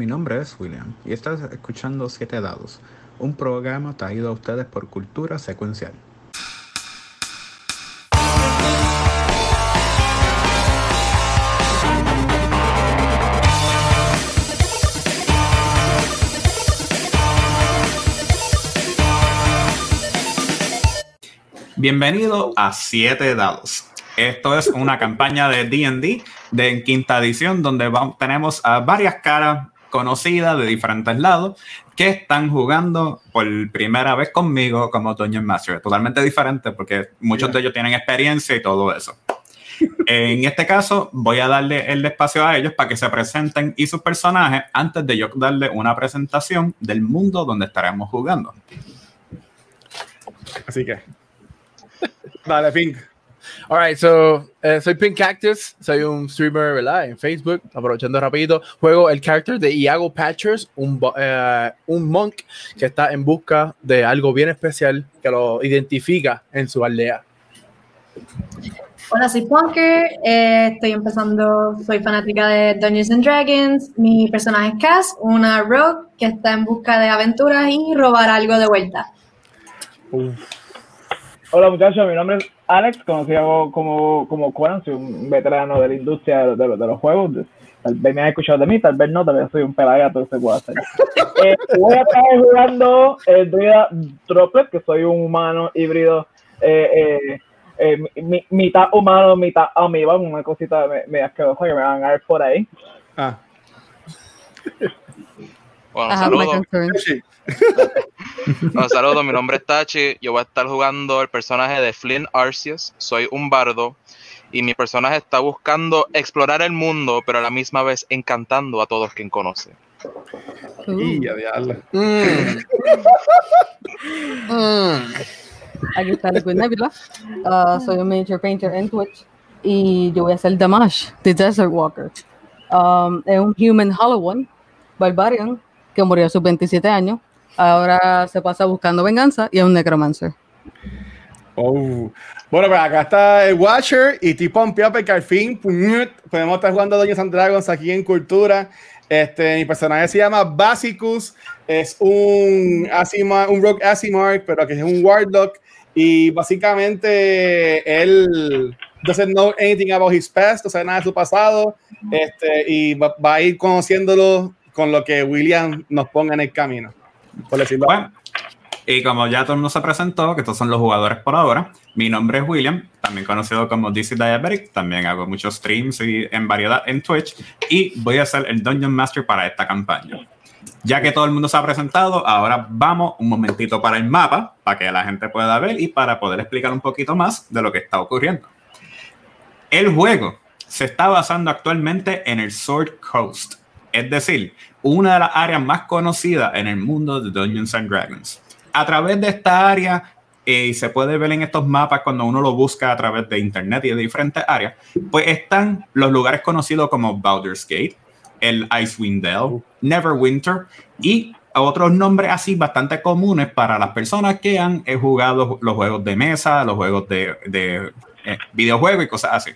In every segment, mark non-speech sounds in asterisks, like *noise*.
mi nombre es William y estás escuchando Siete Dados, un programa traído a ustedes por Cultura Secuencial. Bienvenido a Siete Dados. Esto es una campaña de D&D de quinta edición donde tenemos a varias caras conocidas de diferentes lados que están jugando por primera vez conmigo como Dungeon Master. Totalmente diferente porque muchos de ellos tienen experiencia y todo eso. En este caso, voy a darle el espacio a ellos para que se presenten y sus personajes antes de yo darle una presentación del mundo donde estaremos jugando. Así que, Dale, Pink. Alright, so eh, soy Pink Cactus, soy un streamer, ¿verdad? En Facebook, aprovechando rapidito, juego el character de Iago Patchers, un, eh, un monk que está en busca de algo bien especial que lo identifica en su aldea. Hola, soy Punker, eh, estoy empezando, soy fanática de Dungeons and Dragons, mi personaje es Cass, una rogue que está en busca de aventuras y robar algo de vuelta. Hola muchachos, mi nombre es Alex, conocido como, como Quan, soy un veterano de la industria de, los juegos. Tal vez me han escuchado de mí, tal vez no, tal vez soy un pelagato, se puede hacer. *laughs* Eh, voy a estar jugando el druida Droplet, que soy un humano híbrido, eh, eh, mitad humano, mitad amiiba, una cosita medio asquerosa que me van a ver por ahí. Ah. Bueno, saludos. Un saludos, mi nombre es Tachi. Yo voy a estar jugando el personaje de Flynn Arceus. Soy un bardo y mi personaje está buscando explorar el mundo, pero a la misma vez encantando a todos quien conoce. Y a mm. mm. Aquí está Liquid Nebula. Uh, soy un miniature painter en Twitch y yo voy a hacer Damash, The Desert Walker. Um, es un human hollow one, barbarian, que murió a sus 27 años ahora se pasa buscando venganza y es un necromancer. Oh. Bueno, pues acá está el Watcher y tipo Up porque al fin podemos estar jugando Dungeons and Dragons aquí en Cultura. Este, mi personaje se llama Basicus, es un, un Rogue Asimark, pero que es un Warlock. Y básicamente él doesn't know anything about his past, no sabe nada de su pasado. Este, y va, va a ir conociéndolo con lo que William nos ponga en el camino. Bueno, y como ya todo el mundo se presentó, que estos son los jugadores por ahora, mi nombre es William, también conocido como DC Diabetic, también hago muchos streams y en variedad en Twitch, y voy a ser el Dungeon Master para esta campaña. Ya que todo el mundo se ha presentado, ahora vamos un momentito para el mapa, para que la gente pueda ver y para poder explicar un poquito más de lo que está ocurriendo. El juego se está basando actualmente en el Sword Coast, es decir, una de las áreas más conocidas en el mundo de Dungeons and Dragons. A través de esta área, eh, y se puede ver en estos mapas cuando uno lo busca a través de internet y de diferentes áreas, pues están los lugares conocidos como Baldur's Gate, el Icewind Dale, Neverwinter y otros nombres así bastante comunes para las personas que han eh, jugado los juegos de mesa, los juegos de, eh, videojuegos y cosas así.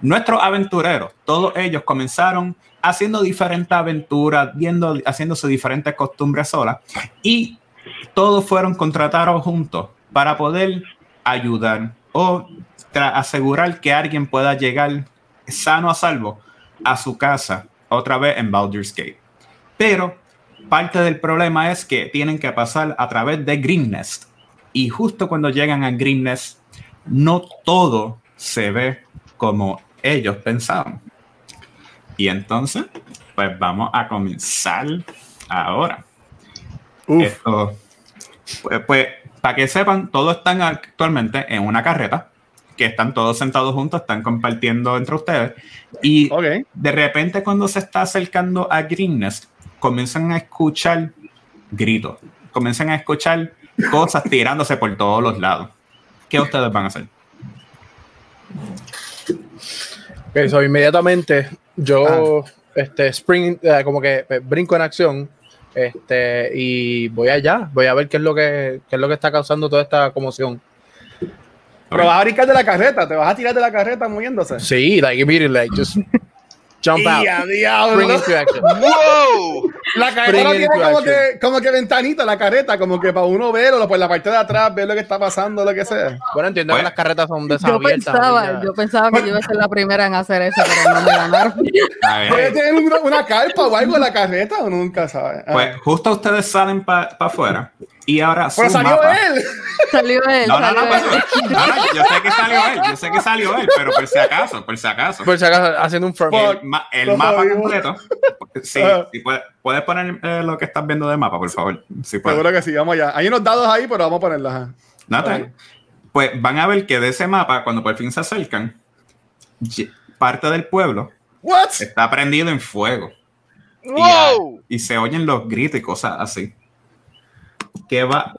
Nuestros aventureros, todos ellos comenzaron haciendo diferentes aventuras, viendo, haciéndose diferentes costumbres solas y todos fueron contratados juntos para poder ayudar o asegurar que alguien pueda llegar sano a salvo a su casa otra vez en Baldur's Gate. Pero parte del problema es que tienen que pasar a través de Green Nest. Y justo cuando llegan a Green Nest, no todo se ve como ellos pensaban. Y entonces, pues vamos a comenzar ahora. Esto, pues, pues, para que sepan, todos están actualmente en una carreta, que están todos sentados juntos, están compartiendo entre ustedes. Y de repente cuando se está acercando a Greenness, comienzan a escuchar gritos, comienzan a escuchar cosas tirándose por todos los lados. ¿Qué ustedes van a hacer? Eso, inmediatamente yo, este, spring, eh, como que eh, brinco en acción, este, y voy allá, voy a ver qué es lo que, qué es lo que está causando toda esta conmoción. Pero vas a brincar de la carreta, te vas a tirar de la carreta moviéndose. Sí, like immediately, like just *laughs* Jump out. ¡Y a Bring diablo! into action. *laughs* ¡Wow! La careta tiene como que, como que ventanita, la careta, como que para uno verlo, por la parte de atrás, ver lo que está pasando, lo que sea. Bueno, entiendo Pues- que las carretas son Yo desabiertas. pensaba, ya. yo pensaba que yo iba a ser la primera en hacer eso, pero no me ganaron. *laughs* Puede tener una, una carpa o algo en la carreta o nunca sabe. Pues justo ustedes salen para afuera y ahora su Pero salió mapa- él. *laughs* Salió él, No, no, no, salió pero- él. no, no, yo sé que salió él, yo sé que salió él, pero por si acaso, por si acaso. Por si acaso, haciendo un firm. el, ma- el lo mapa completo. Sí, sí, puedes, puedes poner eh, lo que estás viendo de mapa, por favor. Sí. Seguro que sí, vamos allá. Hay unos dados ahí, pero vamos a está bien. Pues van a ver que de ese mapa, cuando por fin se acercan, parte del pueblo ¿What? está prendido en fuego. ¡Wow! Y se oyen los gritos y cosas así. ¿Qué va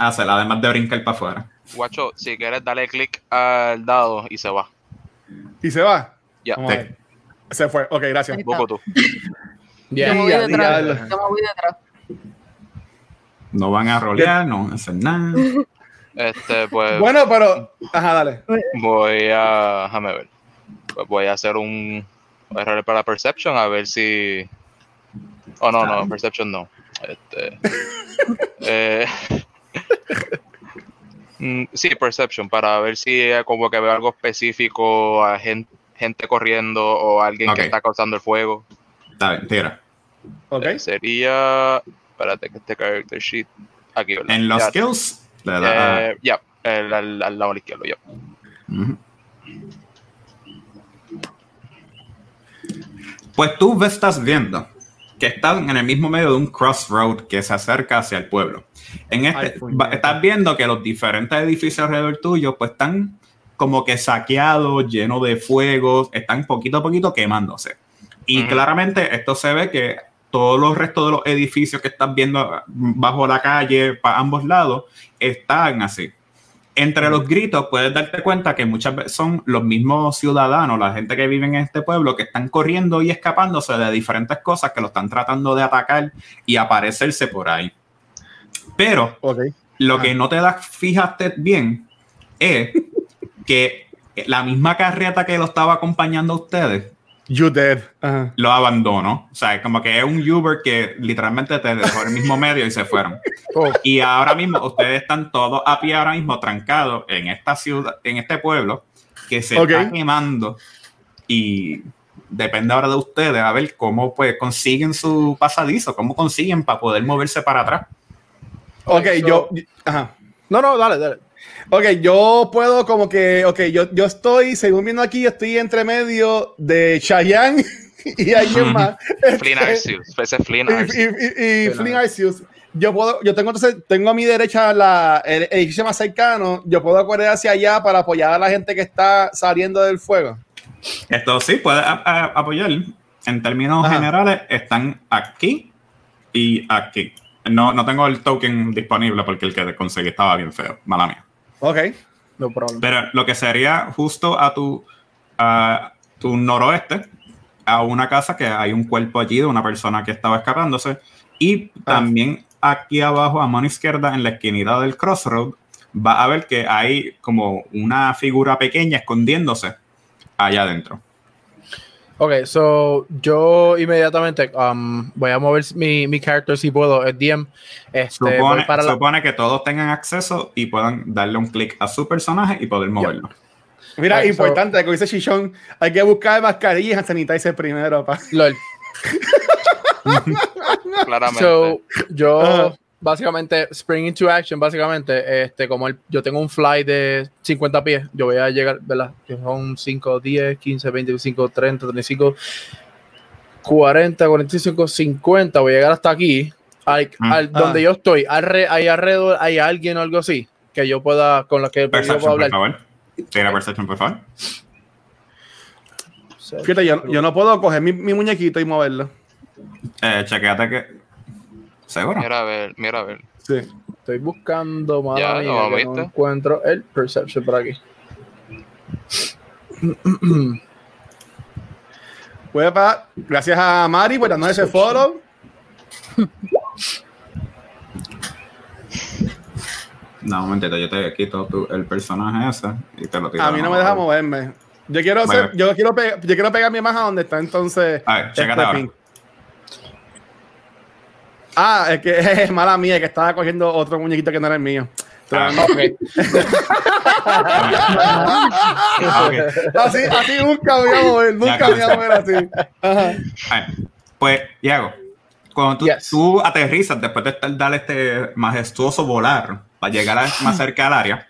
a hacer? Además de brincar para afuera. Guacho, si quieres, dale clic al dado y se va. ¿Y se va? Ya, a ver. Se fue. Ok, gracias. Busco tú. Yeah. Yo me voy Ya, detrás. diablo. Yo me voy detrás. No van a rolear, no van a hacer nada. Este, pues Bueno, pero. Ajá, dale. voy a. Déjame ver. Pues voy a hacer un error para Perception a ver si. Oh, no, no, Perception no. Este. eh, *laughs* mm, sí, Perception, para ver si como que veo algo específico, a gen- gente, corriendo o alguien que está causando el fuego. Está bien, tira. Ok. Eh, sería. Espérate que este character sheet. Aquí, ¿verdad? En los Ya, skills, le da. eh, ya, al, al lado izquierdo, ya. Pues tú ves- estás viendo que están en el mismo medio de un crossroad que se acerca hacia el pueblo. En este, Ay, estás viendo que los diferentes edificios alrededor tuyo pues están como que saqueados, llenos de fuegos, están poquito a poquito quemándose. Y claramente esto se ve que todos los restos de los edificios que estás viendo bajo la calle, para ambos lados, están así. Entre los gritos puedes darte cuenta que muchas veces son los mismos ciudadanos, la gente que vive en este pueblo, que están corriendo y escapándose de diferentes cosas que lo están tratando de atacar y aparecerse por ahí. Pero lo que no te das, fijaste bien, es que la misma carreta que lo estaba acompañando a ustedes You dead. Lo abandonó. O sea, como que es un Uber que literalmente te dejó en el mismo medio y se fueron. *laughs* Oh. Y ahora mismo ustedes están todos a pie ahora mismo trancados en esta ciudad, en este pueblo que se Ok. está quemando y depende ahora de ustedes a ver cómo pues consiguen su pasadizo, cómo consiguen para poder moverse para atrás. Ok, So- yo. Ajá. No, no, dale, dale. Ok, yo puedo como que, ok, yo, yo estoy, según viendo aquí, yo estoy entre medio de Chayanne *laughs* y alguien más. Flynn Este, Arceus. Ese es Flynn y, Arceus. y, y, y Flynn Flynn Arceus. Yo puedo, yo tengo entonces, tengo a mi derecha la, el edificio más cercano, yo puedo correr hacia allá para apoyar a la gente que está saliendo del fuego. Esto sí puede a- a- apoyar. En términos Ajá. generales, están aquí y aquí. No, no tengo el token disponible porque el que conseguí estaba bien feo. Mala mía. Ok. No problem. Pero lo que sería justo a tu, a tu noroeste, a una casa que hay un cuerpo allí de una persona que estaba escapándose. Y también aquí abajo, a mano izquierda, en la esquinita del crossroad, va a ver que hay como una figura pequeña escondiéndose allá adentro. Ok, so yo inmediatamente um, voy a mover mi, mi character si puedo, el DM. Este, Supone, para la- supone que todos tengan acceso y puedan darle un clic a su personaje y poder moverlo. Mira, Right, importante, como dice Chichón, hay que buscar mascarillas y sanitizer primero. Pa. LOL. *laughs* Claramente. So, yo. Básicamente, spring into action, básicamente, este, como el- yo tengo un fly de 50 pies, yo voy a llegar, ¿verdad? Que son 5, 10, 15, 25, 30, 35, 40, 45, 50, voy a llegar hasta aquí, al, Mm. al- Ah. donde yo estoy, alre- hay alrededor, hay alguien o algo así, que yo pueda, con la que yo pueda Perception, por hablar. favor. Tira Perception, por favor. Fíjate, yo, yo no puedo coger mi, mi muñequito y moverlo. Eh, chequeate que. ¿Seguro? Mira a ver, mira a ver. Sí. Estoy buscando, madre Ya, mía, ¿lo que no encuentro el perception por aquí. Pues, pa, gracias a Mari por darnos ese foro. No, un momentito, yo te quito tu- el personaje ese y te lo tiro. A mí no me deja moverme. Yo quiero, hacer, yo quiero, pe- yo quiero pegarme más a donde está entonces. A ver, pin. Ah, es que *laughs* es mala mía, que estaba cogiendo otro muñequito que no era el mío. Ah, Ah, ok. *laughs* Así, así nunca me voy a mover, nunca voy a mover así. Ajá. Pues, Iago, cuando tú, Yes. tú aterrizas después de estar- dar este majestuoso volar para llegar a- más cerca del área,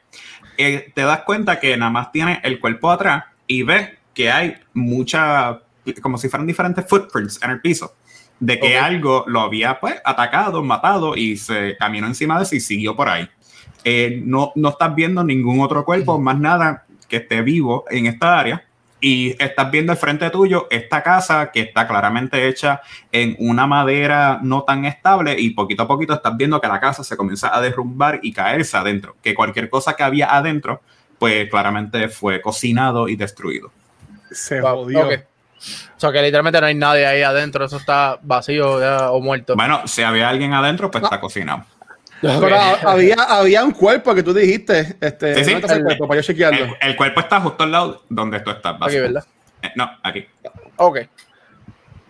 eh, te das cuenta que nada más tiene el cuerpo atrás y ves que hay mucha, como si fueran diferentes footprints en el piso, de que algo lo había pues atacado, matado y se caminó encima de eso y siguió por ahí. Eh, no, no estás viendo ningún otro cuerpo, más nada que esté vivo en esta área. Y estás viendo al frente tuyo esta casa que está claramente hecha en una madera no tan estable y poquito a poquito estás viendo que la casa se comienza a derrumbar y caerse adentro. Que cualquier cosa que había adentro, pues claramente fue cocinado y destruido. Se jodió. ok. O sea que literalmente no hay nadie ahí adentro, eso está vacío ya, o muerto. Bueno, si había alguien adentro, pues está cocinado. Pero había, había un cuerpo que tú dijiste. Este, Sí, sí. ¿dónde está ese cuerpo? Para yo chequearlo. El, el cuerpo está justo al lado donde tú estás. Aquí. ¿verdad? Eh, no, aquí. Ok.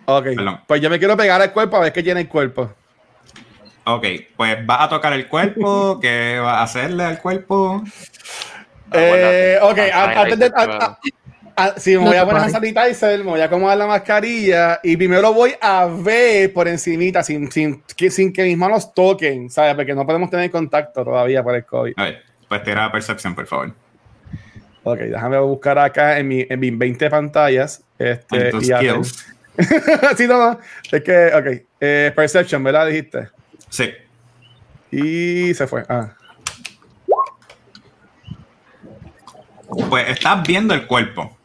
Ok. Perdón. Pues yo me quiero pegar al cuerpo a ver qué tiene el cuerpo. Ok, pues vas a tocar el cuerpo. *laughs* ¿Qué vas a hacerle al cuerpo? Eh, ok, Acuérdate. a- antes de. A- a- a- sí, me No voy a poner a pares. sanitizer, me voy a acomodar la mascarilla y primero voy a ver por encimita sin, sin, que, sin que mis manos toquen, ¿sabes? Porque no podemos tener contacto todavía por el COVID. A ver, pues tira percepción, por favor. Ok, déjame buscar acá en, mi, en mis 20 pantallas. Este, y a skills. *laughs* sí, no, no. Es que, ok. Eh, perception, ¿verdad? Dijiste. Sí. Y se fue. Ah. Pues estás viendo el cuerpo.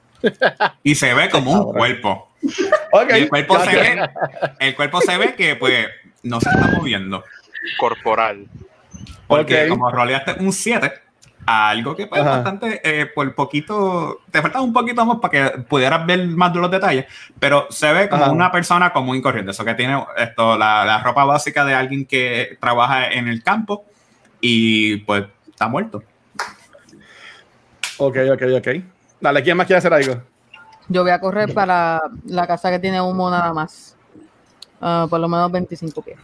Y se ve como un cuerpo. Ok. Y el cuerpo se ve. El cuerpo se ve que pues no se está moviendo. Corporal. Porque como roleaste un 7, algo que pues bastante, eh, por poquito, te falta un poquito más para que pudieras ver más de los detalles, pero se ve como Ajá. una persona común y corriente, eso que tiene esto, la, la ropa básica de alguien que trabaja en el campo y pues está muerto. Ok, ok, ok. Dale, ¿quién más quiere hacer algo? Yo voy a correr para la casa que tiene humo nada más. Ah, por lo menos 25 pies.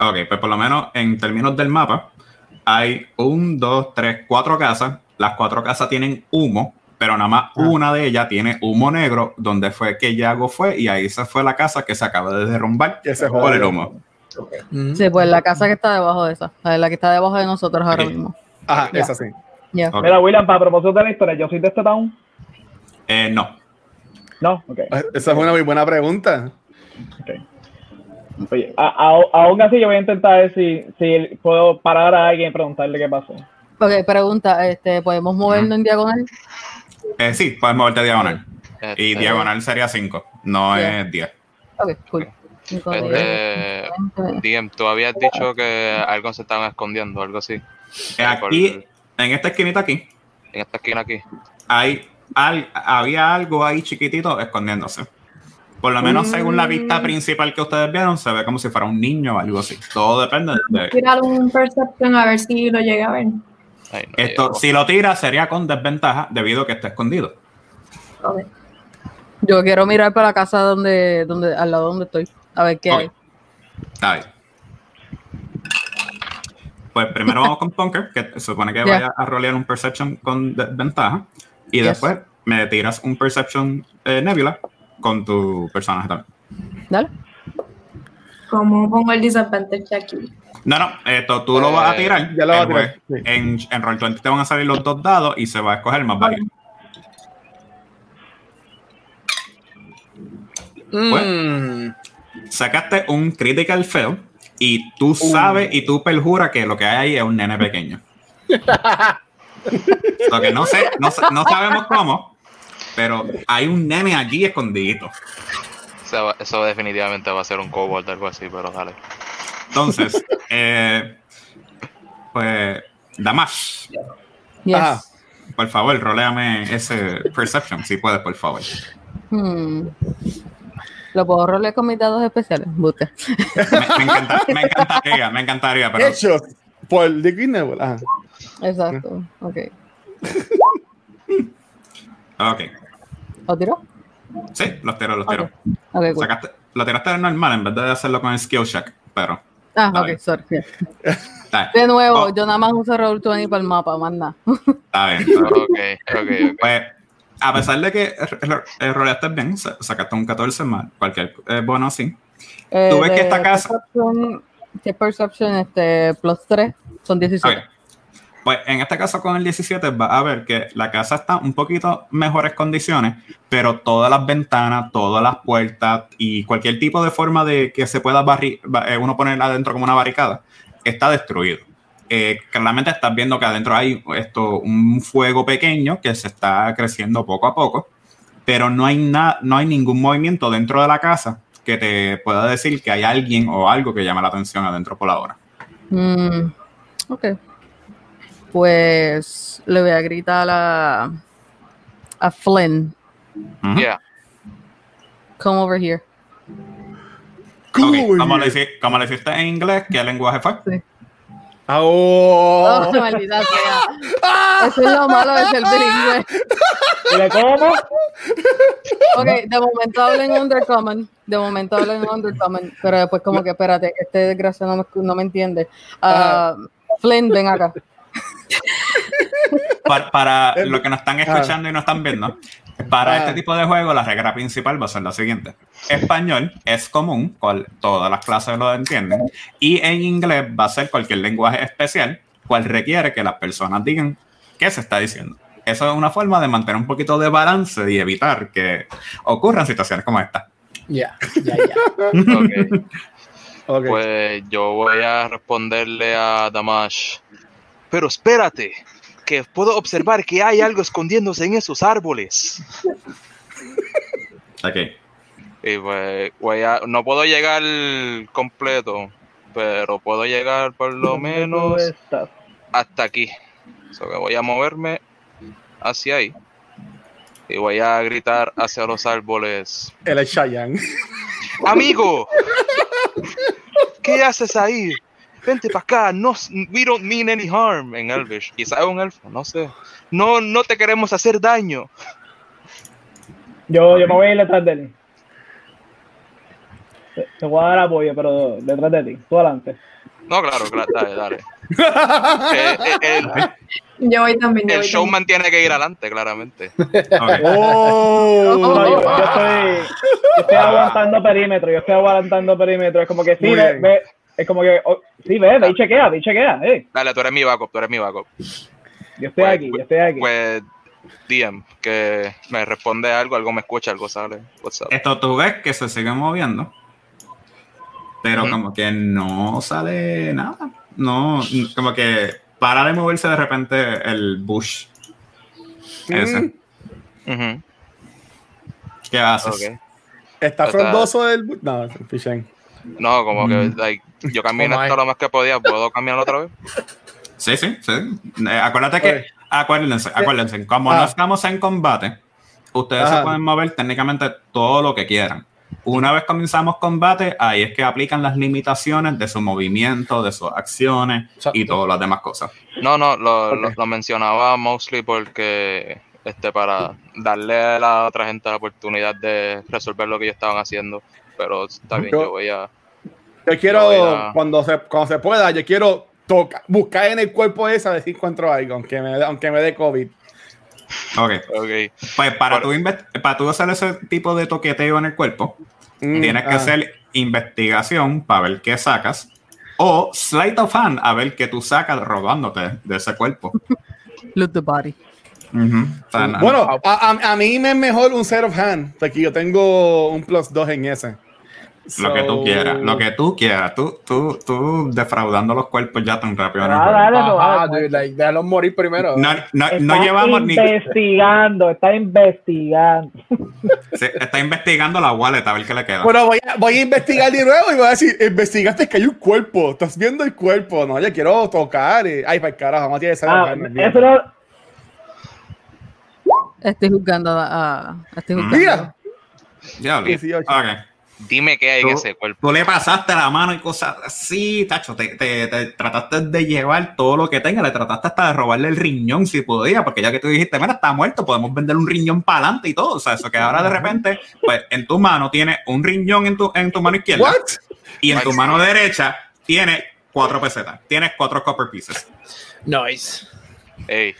Ok, pues por lo menos en términos del mapa, hay un, dos, tres, cuatro casas. Las cuatro casas tienen humo, pero nada más una de ellas tiene humo negro, donde fue que Yago fue, y ahí se fue la casa que se acaba de derrumbar por el humo. Ujú. Sí, pues la casa que está debajo de esa. La que está debajo de nosotros ahora mismo. Ajá, Ya. esa sí. Mira, William, para propósito de la historia, yo soy de este town. Eh, no. No, ok. Esa es una muy buena pregunta. Oye, a- a- aún así yo voy a intentar ver si, si puedo parar a alguien y preguntarle qué pasó. Ok, pregunta, este, ¿podemos movernos en diagonal? Eh, sí, puedes moverte diagonal. Y Este, diagonal sería 5, no es 10. Ok, cool. Cinco Este, DM, tú habías dicho que algo se estaban escondiendo, algo así. Eh, Aquí, en esta esquinita aquí, En esta esquina aquí. hay al- había algo ahí chiquitito escondiéndose. Por lo menos según la vista principal que ustedes vieron, se ve como si fuera un niño o algo así. Todo depende de... Tirar un perception a ver si lo llega a ver. Ay, no Esto, si lo tira, sería con desventaja debido a que está escondido. Yo quiero mirar para la casa donde, donde, al lado donde estoy. A ver qué hay. Está bien. Pues primero vamos con Punker, que se supone que Ya. vaya a rolear un Perception con desventaja. Y Yes. después me tiras un Perception eh, Nebula con tu personaje también. Dale. Como pongo el disadvantage aquí. No, no, esto tú lo vas a Eh, tirar. ya lo vas a el tirar, juez- sí. En, en Roll20 te van a salir los dos dados y se va a escoger el más bajito. Mm. Sacaste un Critical Fail y tú sabes y tú perjuras que lo que hay ahí es un nene pequeño. *laughs* lo que no sé, no, sa- no sabemos cómo, pero hay un nene allí escondido. Eso, va- eso definitivamente va a ser un kobold o algo así, pero dale. Entonces, eh, pues, Damash, Yes. Por favor, roleame ese Perception, si puedes, por favor. Hmm. ¿Lo puedo rolear con mis dados especiales? Me, me encanta- me encantaría, me encantaría, pero Hechos por Liquid Nebula. Ajá. Exacto. Ok. *laughs* ok. ¿Lo tiró? Sí, los tiro, los tiro. Ok, ok, cool. Sacaste, lo tiraste de normal en vez de hacerlo con el skill check, pero. Ah, Dale. ok, sorry. De nuevo, Oh. yo nada más uso Roll 20 para el mapa, más nada. está bien. está bien. Ok, ok, ok. Pues, a pesar de que eh, roleaste bien, sa- sacaste un 14 más, cualquier eh, bono así. Eh, Tú ves que esta casa- Perception, que Perception este, plus 3 son 17. Ok. Pues en este caso con el 17 vas a ver que la casa está un poquito mejores condiciones, pero todas las ventanas, todas las puertas y cualquier tipo de forma de que se pueda barri ba- eh, uno poner adentro como una barricada está destruido. Eh, claramente estás viendo que adentro hay esto un fuego pequeño que se está creciendo poco a poco, pero no hay no hay ningún movimiento dentro de la casa que te pueda decir que hay alguien o algo que llame la atención adentro por ahora. Mm, ok. Pues le voy a gritar a, a Flynn. Yeah. Come over here. Ok, Cool. ¿Cómo, lo hici- cómo lo hiciste en inglés? ¿Qué lenguaje fue? Ah, oh. *laughs* Oh, maldita sea. Eso es lo malo de ser bilingüe. Dile, ¿cómo? Ok, de momento hablo en Undercommon. De momento hablo en Undercommon. Pero después, como que espérate, este desgraciado no me, no me entiende. Ah, Flynn, ven acá. Para, para *laughs* lo que nos están escuchando y no están viendo, para Ah. este tipo de juego la regla principal va a ser la siguiente. Español es común, cual todas las clases lo entienden, y en inglés va a ser cualquier lenguaje especial, cual requiere que las personas digan qué se está diciendo. Eso es una forma de mantener un poquito de balance y evitar que ocurran situaciones como esta. Ya, ya, ya. *laughs* Pues yo voy a responderle a Damash. Pero espérate, que puedo observar que hay algo escondiéndose en esos árboles. Ok. Y pues voy a, no puedo llegar completo, pero puedo llegar por lo ¿Dónde tú menos hasta aquí. So que voy a moverme hacia ahí. Y voy a gritar hacia los árboles. Es Cheyenne. ¡Amigo! ¿Qué haces ahí? Vente para acá. No, we don't mean any harm en Elvish. Quizá es un elfo, no sé. No, no te queremos hacer daño. Yo, yo me voy a ir detrás de él. Te, te voy a dar apoyo, pero detrás de ti. Tú adelante. No, claro, claro, dale, dale. *laughs* Eh, eh, el, Yo voy también. Yo el voy showman tiene que ir adelante, claramente. *laughs* Ok. Oh. No, yo, yo estoy, yo estoy aguantando perímetro. Yo estoy aguantando perímetro. Es como que sí, ve. Es como que, oh, sí, ve, ve y chequea, ve y chequea. Eh. Dale, tú eres mi backup, tú eres mi backup. Yo estoy Pues, aquí, yo estoy aquí. Pues, DM, que me responde algo, algo me escucha, algo sale. What's up? Esto tú ves que se sigue moviendo, pero como que no sale nada. No, como que para de moverse de repente el bush. Ese. Mm. ¿Qué haces? Está frondoso el. bu- No. No, como que like, yo caminé Oh, lo más que podía. ¿Puedo caminar otra vez? Sí, sí, sí. Eh, acuérdate que, acuérdense, acuérdense, como no Ah. estamos en combate, ustedes Ajá. se pueden mover técnicamente todo lo que quieran. Una vez comenzamos combate, ahí es que aplican las limitaciones de su movimiento, de sus acciones Exacto. y todas las demás cosas. No, no, lo, lo, lo mencionaba mostly porque este para darle a la otra gente la oportunidad de resolver lo que ellos estaban haciendo. Pero está bien, Yo- yo voy a. Yo quiero, cuando, se, cuando se pueda, yo quiero tocar, buscar en el cuerpo ese a ver si encuentro algo, aunque me, aunque me dé COVID. Ok. Ok. Pues para, Bueno. tú para tú hacer ese tipo de toqueteo en el cuerpo, Mm, tienes que ah. hacer investigación para ver qué sacas. O sleight of hand a ver qué tú sacas robándote de ese cuerpo. *laughs* Loot the body. Bueno, a, a- a mí me es mejor un set of hand, porque yo tengo un plus 2 en ese. Lo que tú quieras, lo que tú quieras. Tú, tú, tú defraudando los cuerpos ya tan rápido. Ah, dale, dude, like, déjalos morir primero. No, no, Está no llevamos ni. investigando, está investigando. está investigando la wallet a ver qué le queda. Bueno, voy a, voy a investigar de nuevo y voy a decir, investigaste que hay un cuerpo, estás viendo el cuerpo, no, yo quiero tocar. eh. Ay, para el carajo, vamos a tirar esa Ah, eso no, Estoy juzgando a. a- estoy juzgando. Mira, Ya, dieciocho. Dime qué hay en Tú- ese cuerpo. Tú le pasaste la mano y cosas así, tacho, te, te- te trataste de llevar todo lo que tenga, le trataste hasta de robarle el riñón si podía, porque ya que tú dijiste, mira, está muerto, podemos vender un riñón para adelante y todo, o sea, eso que ahora de repente, pues en tu mano tiene un riñón en tu, en tu mano izquierda What? y en tu mano derecha tiene cuatro pesetas, tienes cuatro copper pieces. Nice. Ey,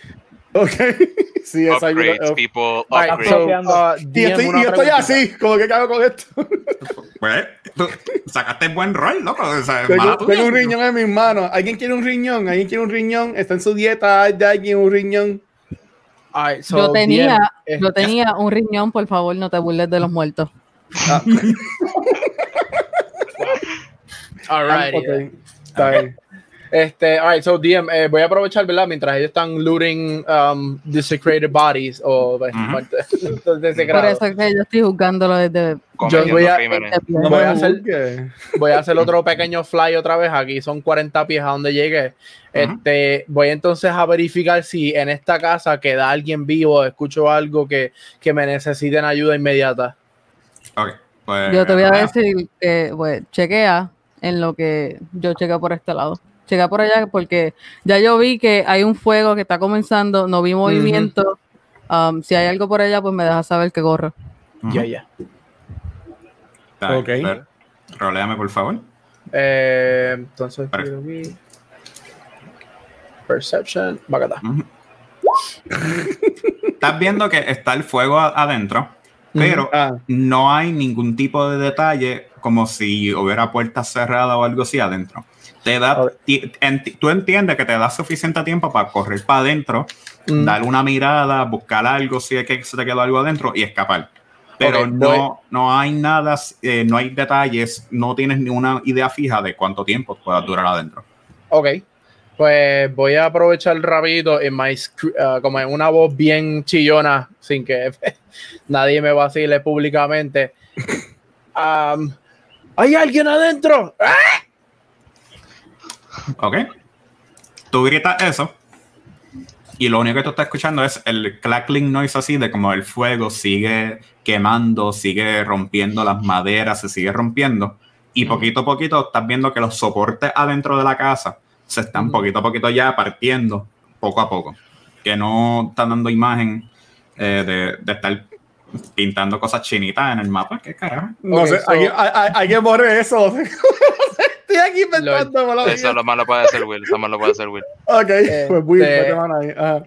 Ok. *laughs* sí, esa upgrades, ayuda. people, Alright, upgrades. so, uh, Y DM estoy, y estoy así, como que cago con esto. *laughs* Pues, tú sacaste buen rol, loco, o sea, Tengo, tengo un riñón en mis manos. ¿Alguien quiere un riñón? ¿Alguien quiere un riñón? ¿Está en su dieta? ¿Hay de alguien un riñón? Alright, so, Yo tenía, DM, eh, yo tenía un riñón, por favor, no te burles de los muertos. Ah, *laughs* alrighty. ok. Está bien. Este, alright, so DM, eh, voy a aprovechar, ¿verdad? Mientras ellos están looting um, desecrated bodies o muertes *laughs* Por eso es que yo estoy juzgándolo desde... cometiendo voy a-. No Voy me a hacer-. Voy a hacer otro pequeño fly otra vez. Aquí son 40 pies a donde llegué. Este, voy entonces a verificar si en esta casa queda alguien vivo, escucho algo que, que me necesiten ayuda inmediata. Ok, pues, Yo te voy a decir que, pues, chequea en lo que yo chequeo por este lado. Chequea por allá porque ya yo vi que hay un fuego que está comenzando, no vi movimiento. Um, si hay algo por allá, pues me deja saber que corro. Ya, ya. Ok. pero, Roléame, por favor. Eh, entonces, quiero. Perception, va acá. Ujú. Estás viendo que está el fuego adentro, pero Ah, no hay ningún tipo de detalle como si hubiera puertas cerradas o algo así adentro. Te da, enti- tú entiendes que te da suficiente tiempo para correr para adentro, Mm. dar una mirada, buscar algo si es que se te quedó algo adentro y escapar. Pero Ok, no, voy- no hay nada, eh, no hay detalles, no tienes ni una idea fija de cuánto tiempo pueda durar adentro. Ok. Pues voy a aprovechar rapidito en my ah, como en una voz bien chillona, sin que *laughs* nadie me vacile públicamente. *laughs* Am, ¿Hay alguien adentro? ¡Ah! ¿Ok? Tú gritas eso y lo único que tú estás escuchando es el crackling noise así de como el fuego sigue quemando, sigue rompiendo las maderas, se sigue rompiendo y poquito a poquito estás viendo que los soportes adentro de la casa se están poquito a poquito ya partiendo poco a poco, que no están dando imagen eh, de, de estar pintando cosas chinitas en el mapa, ¿qué carajo? no sé, so- hay, hay, hay- hay que borrar eso. *laughs* Estoy aquí inventando. lo Eso lo más lo puede hacer Will. Eso más lo puede hacer Will. Ok, pues Will, mano ahí. Ajá.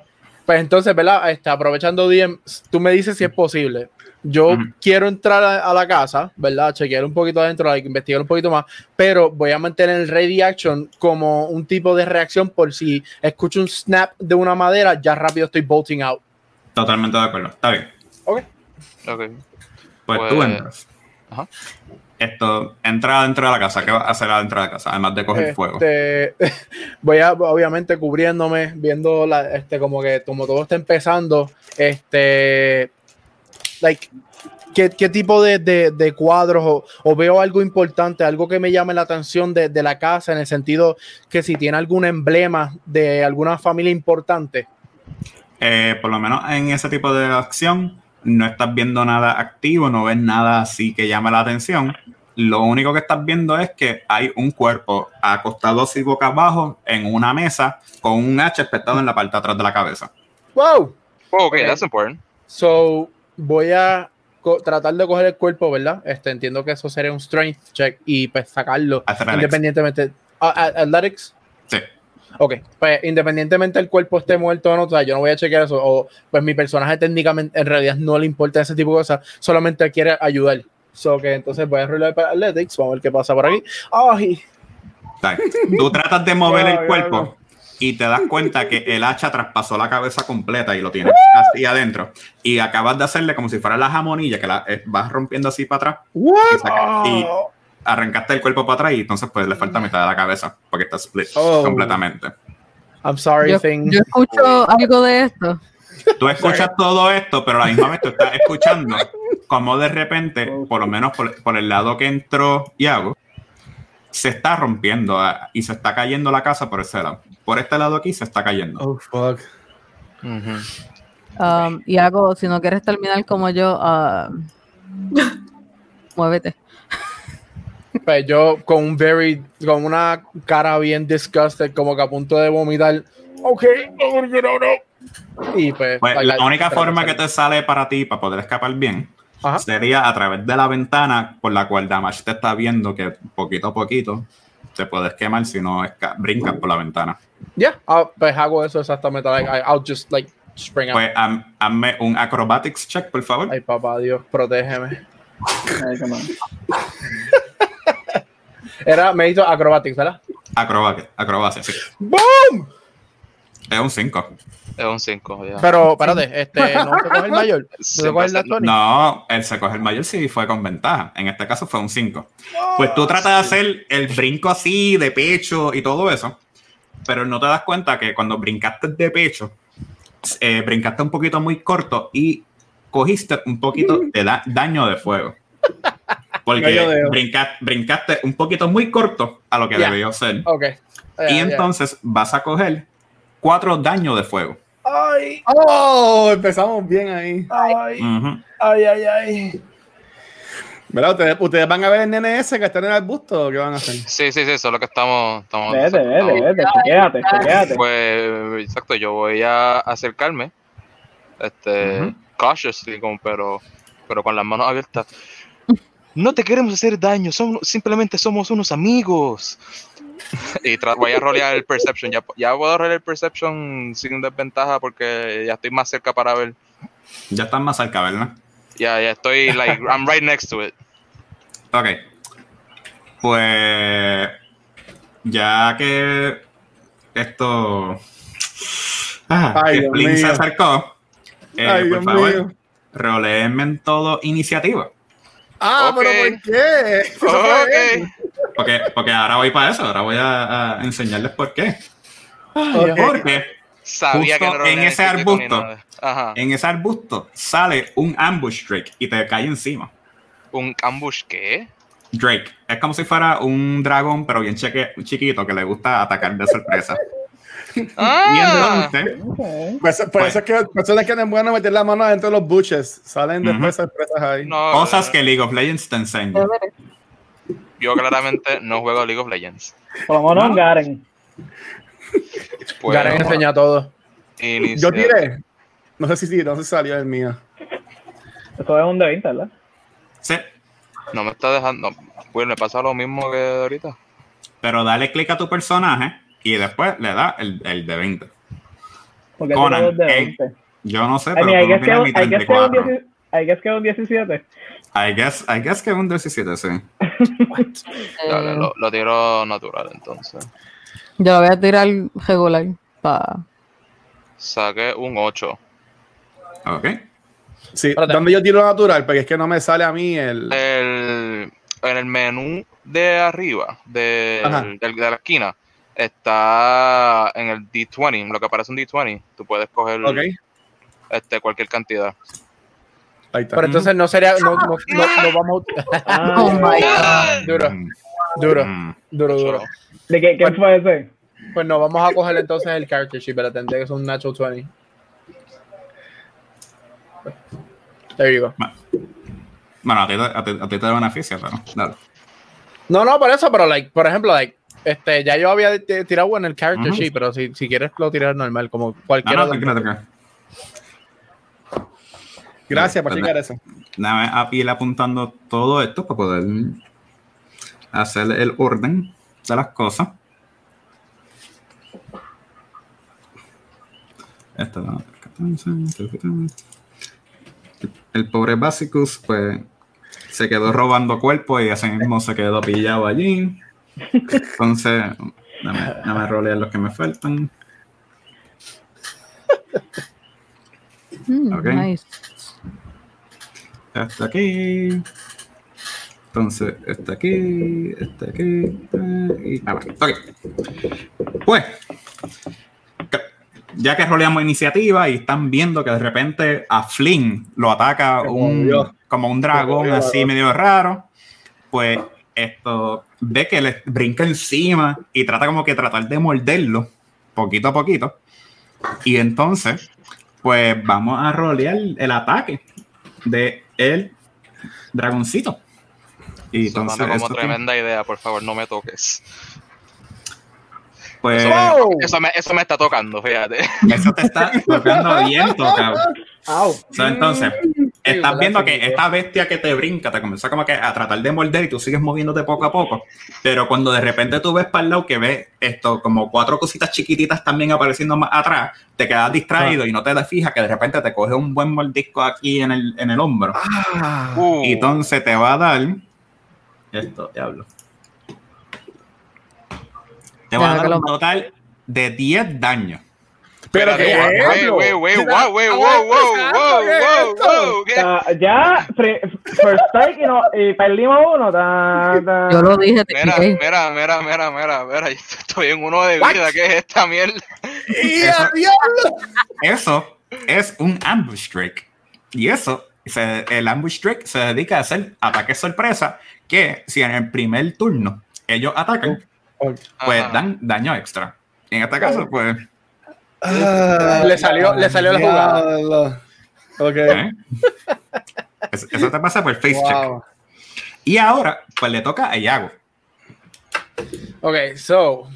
Pues entonces, ¿verdad? Este, aprovechando DM, tú me dices si es posible. Yo quiero entrar a, a la casa, ¿verdad? Chequear un poquito adentro, like, investigar un poquito más, pero voy a mantener el ready action como un tipo de reacción por si escucho un snap de una madera, ya rápido estoy bolting out. Totalmente de acuerdo, está bien. Ok. Pues, Pues- tú entras. Ajá. Esto, entra dentro de la casa. ¿Qué vas a hacer adentro de la casa? Además de coger fuego. Este, *laughs* voy a, obviamente, cubriéndome, viendo la, este, como que, como todo está empezando, este, like, ¿qué, qué tipo de, de- de cuadros o, o veo algo importante, algo que me llame la atención de, de la casa, en el sentido que si tiene algún emblema de alguna familia importante? Eh, por lo menos en ese tipo de acción, no estás viendo nada activo, no ves nada así que llame la atención. Lo único que estás viendo es que hay un cuerpo acostado así boca abajo en una mesa con un hacha espetado en la parte de atrás de la cabeza. ¡Wow! Oh, ok, Ok. that's important. So, voy a tratar de coger el cuerpo, ¿verdad? Este, entiendo que eso sería un strength check y pues sacarlo Athletics. independientemente. Athletics. Ok, pues independientemente el cuerpo esté muerto o no, o sea, yo no voy a chequear eso. O pues mi personaje técnicamente en realidad no le importa ese tipo de cosas, solamente quiere ayudar. So que entonces voy a rolar para Athletics, vamos a ver qué pasa por aquí. Ay. Tú tratas de mover el cuerpo y te das cuenta que el hacha traspasó la cabeza completa y lo tienes así adentro. Y acabas de hacerle como si fuera la jamonilla, que la eh, vas rompiendo así para atrás. Y, saca- y arrancaste el cuerpo para atrás y entonces pues le falta mitad de la cabeza porque está split Oh. completamente. I'm sorry, Yo, thing. yo escucho algo de esto. Tú escuchas todo esto, pero a la misma vez tú estás escuchando *laughs* como de repente, por lo menos por, por el lado que entró Iago, se está rompiendo ah, y se está cayendo la casa por ese lado. Por este lado aquí se está cayendo. Oh, fuck. Um, y hago, si no quieres terminar como yo, ah, *laughs* muévete. Pues yo con un very, con una cara bien disgusted, como que a punto de vomitar. Ok, no, no, no. Y pues, Pues, la like, única forma me que te sale para ti, para poder escapar bien, Ajá. sería a través de la ventana por la cual Damage te está viendo que poquito a poquito te puedes quemar si no brincas por la ventana. Yeah, ah, pues hago eso exactamente. Like, I- I'll just like spring out. Pues haz- hazme un acrobatics check, por favor. Ay, papá Dios, protégeme. Ay, qué mal. Era, me hizo acrobatics, ¿verdad? Acrobacia, acrobacia, sí. ¡Boom! Es un 5. Es un 5, ya. Pero, espérate, este, no se coge el mayor. *laughs* No se coge Tony. No, él se coge el mayor si fue con ventaja. En este caso fue un 5. Pues tú tratas de hacer el brinco así, de pecho y todo eso, pero no te das cuenta que cuando brincaste de pecho, eh, brincaste un poquito muy corto y cogiste un poquito de da- daño de fuego. Porque brinca- brincaste un poquito muy corto a lo que Ya. debió ser. Ok. Ya, Y entonces vas a coger cuatro daños de fuego. Ay, Oh, empezamos bien ahí. ay, ay, ay, ay. ¿Verdad? ¿Ustedes, ustedes van a ver el nene ese que está en el arbusto o qué van a hacer? Sí, sí, sí, eso es lo que estamos. estamos Vete, vete, vete, chequéate, chequéate. Pues, exacto, yo voy a acercarme, este, Ujú. cautiously, como, pero, pero con las manos abiertas. No te queremos hacer daño, somos, simplemente somos unos amigos. *laughs* y voy a rolear el perception. Ya, ya puedo rolear el perception sin desventaja porque ya estoy más cerca para ver. Ya están más cerca, ¿verdad? Ya, ya estoy, like, *laughs* I'm right next to it. Ok. Pues. Ya que esto. Ah, Ay, que se acercó. eh, Ay, por Dios favor, mío. roleenme en todo iniciativa. Ah, pero ¿por qué? Eso fue bien. Ok. Porque, porque ahora voy para eso. Ahora voy a, a enseñarles por qué. Ok. Porque Sabía que no en ese arbusto. Ajá. en ese arbusto sale un ambush Drake y te cae encima. ¿Un ambush qué? Drake. Es como si fuera un dragón, pero bien cheque- chiquito que le gusta atacar de sorpresa. *laughs* Ah, entonces, Ok. Pues, por eso es que personas que no es bueno meter la mano dentro de los buches. Salen después sorpresas ahí. no, cosas eh, que League of Legends te enseña. Yo claramente no juego League of Legends. Por lo menos ¿No? Garen. Pues, Garen enseña todo. Yo tiré. No sé si sí, no sé si salió el mío. Eso es un de 20, ¿verdad? Sí, No me está dejando. Pues me pasa lo mismo que ahorita. pero dale clic a tu personaje y después le da el, el de 20. Porque Conan, de eh, 20. Yo no sé, I pero mean, I tú no que tienes un- ni I guess que un 34. 10 I guess que un 17. I guess, I guess que es un 17, sí. *laughs* Dale, Eh, lo, lo tiro natural entonces. Yo lo voy a tirar regular. Pa... Saqué un 8. Ok. Sí, Espérate. ¿dónde yo tiro natural? Porque es que no me sale a mí el. El, en el menú de arriba, de, del- de la esquina, está en el D20, lo que parece un D20. Tú puedes coger este, cualquier cantidad. ahí está. Pero entonces no sería, no, no, no, no vamos a... *laughs* Ah, Oh my Ah, *laughs* Duro, duro, duro, duro. ¿De qué, qué fue ese? Pues no, vamos a coger entonces el character sheet, pero tendría que ser un natural 20. There you go. Bueno, a ti, te- a ti- a ti te beneficia, pero dale. No, no, por eso, pero like, por ejemplo, like, este, ya yo había tirado en el character Ujú. sheet, pero si, si quieres lo tiras normal, como No, cualquier no, otro. tranquilo, tranquilo. Gracias por checar eso. Déjame a- ir apuntando todo esto para poder hacer el orden de las cosas. Esto, el pobre Basicus, pues, se quedó robando cuerpo y así mismo se quedó pillado allí. Entonces, dame, dame rolear los que me faltan. Mm, Ok. nice. Este aquí. Entonces, este aquí, este aquí, y ah, vale. Ok. Pues, ya que roleamos iniciativa y están viendo que de repente a Flynn lo ataca un, como un dragón así medio raro, pues esto ve que le brinca encima y trata como que tratar de morderlo poquito a poquito. Y entonces, pues vamos a rolear el ataque de el dragoncito. Y Sonando entonces, como eso, tremenda idea, por favor, no me toques. pues, Eso, me, Wow. eso, me, eso me está tocando, fíjate. eso te está tocando bien tocado. Au. So, entonces, estás viendo que esta bestia que te brinca te comenzó como que a tratar de morder y tú sigues moviéndote poco a poco. Pero cuando de repente tú ves para el lado que ves esto, como cuatro cositas chiquititas también apareciendo más atrás, te quedas distraído y no te das fija que de repente te coge un buen mordisco aquí en el, en el hombro. Uh, Y entonces te va a dar. Esto, diablo. Te va a dar un total de 10 daños. Pero que. Ya, first strike y, no, y perdimos uno. Ta, ta. Yo lo dije, Mira, mira, mira, mira, mira, *laughs* estoy en uno de vida, ¿qué es esta mierda? ¡Y Eso- a diablo! Eso es un ambush strike. Y eso, se- el ambush strike se dedica a hacer ataques sorpresa que si en el primer turno ellos atacan, pues Ajá. dan daño extra. En este caso, pues, Ah, Le salió- le salió la jugada. diablo. Ok. ¿eh? *laughs* Eso eso te pasa por face check. Wow. Y ahora, pues le toca a Yago. Ok, so.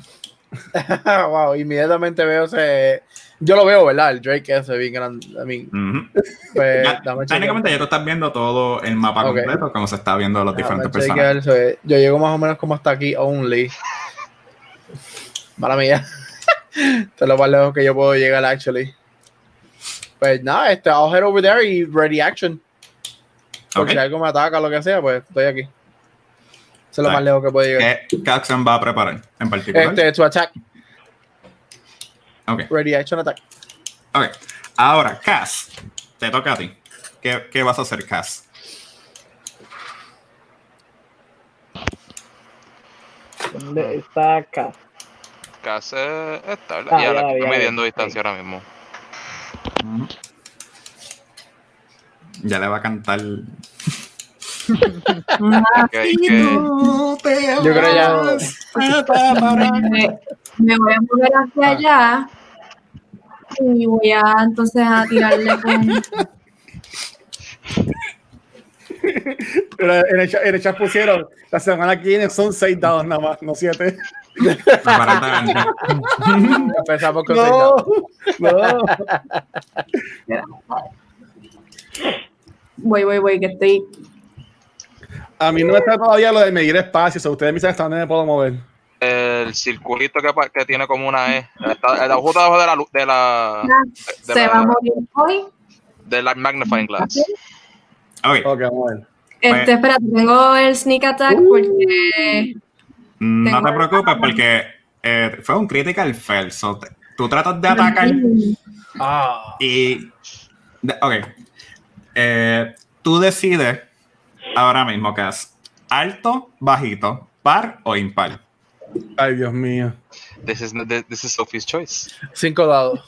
*laughs* wow, inmediatamente veo ese. Yo lo veo, ¿verdad? El Drake ese bien grande. I mean, pues, Ya, dame técnicamente ya tú estás viendo todo el mapa Ok. completo, como se está viendo los diferentes personajes. eh. Yo llego más o menos como hasta aquí only. Mala mía. Esto es lo más lejos que yo puedo llegar, actually. Pues nada, este, I'll head over there y ready action. Por Ok. si algo me ataca o lo que sea, pues estoy aquí. Eso es lo más lejos que puedo llegar. ¿Qué Caxon va a preparar en particular? Este, to attack. Ok. Ready action attack. Ok. Ahora, Cass, te toca a ti. ¿Qué, qué vas a hacer, Cass? ¿Dónde está acá? ¿Qué hace esta? Ah, ya, la ya, que estoy ya, midiendo distancia ahora mismo. Ya le va a cantar. Yo creo ya. Me, me voy a mover hacia allá y voy a entonces a tirarle con Pero en el, chat, en el chat pusieron, la semana que viene son seis dados nada más, no siete. Empezamos con seis dados. No, no. voy, voy, voy, que estoy A mí no me está todavía lo de medir espacio, o sea, ustedes me dicen hasta dónde me puedo mover. el circulito que, tiene como una E. Está, está justo debajo de la, de la, de se la- va a morir hoy. de la magnifying glass. Ok. Este, espera, tengo el sneak attack porque no te preocupes porque eh, fue un critical fail. so te- tú tratas de atacar Ah. y. de- ok. Eh, tú decides ahora mismo, Cass. Alto, bajito, par o impar. Ay, Dios mío. This is, this is Sophie's choice. Cinco dados.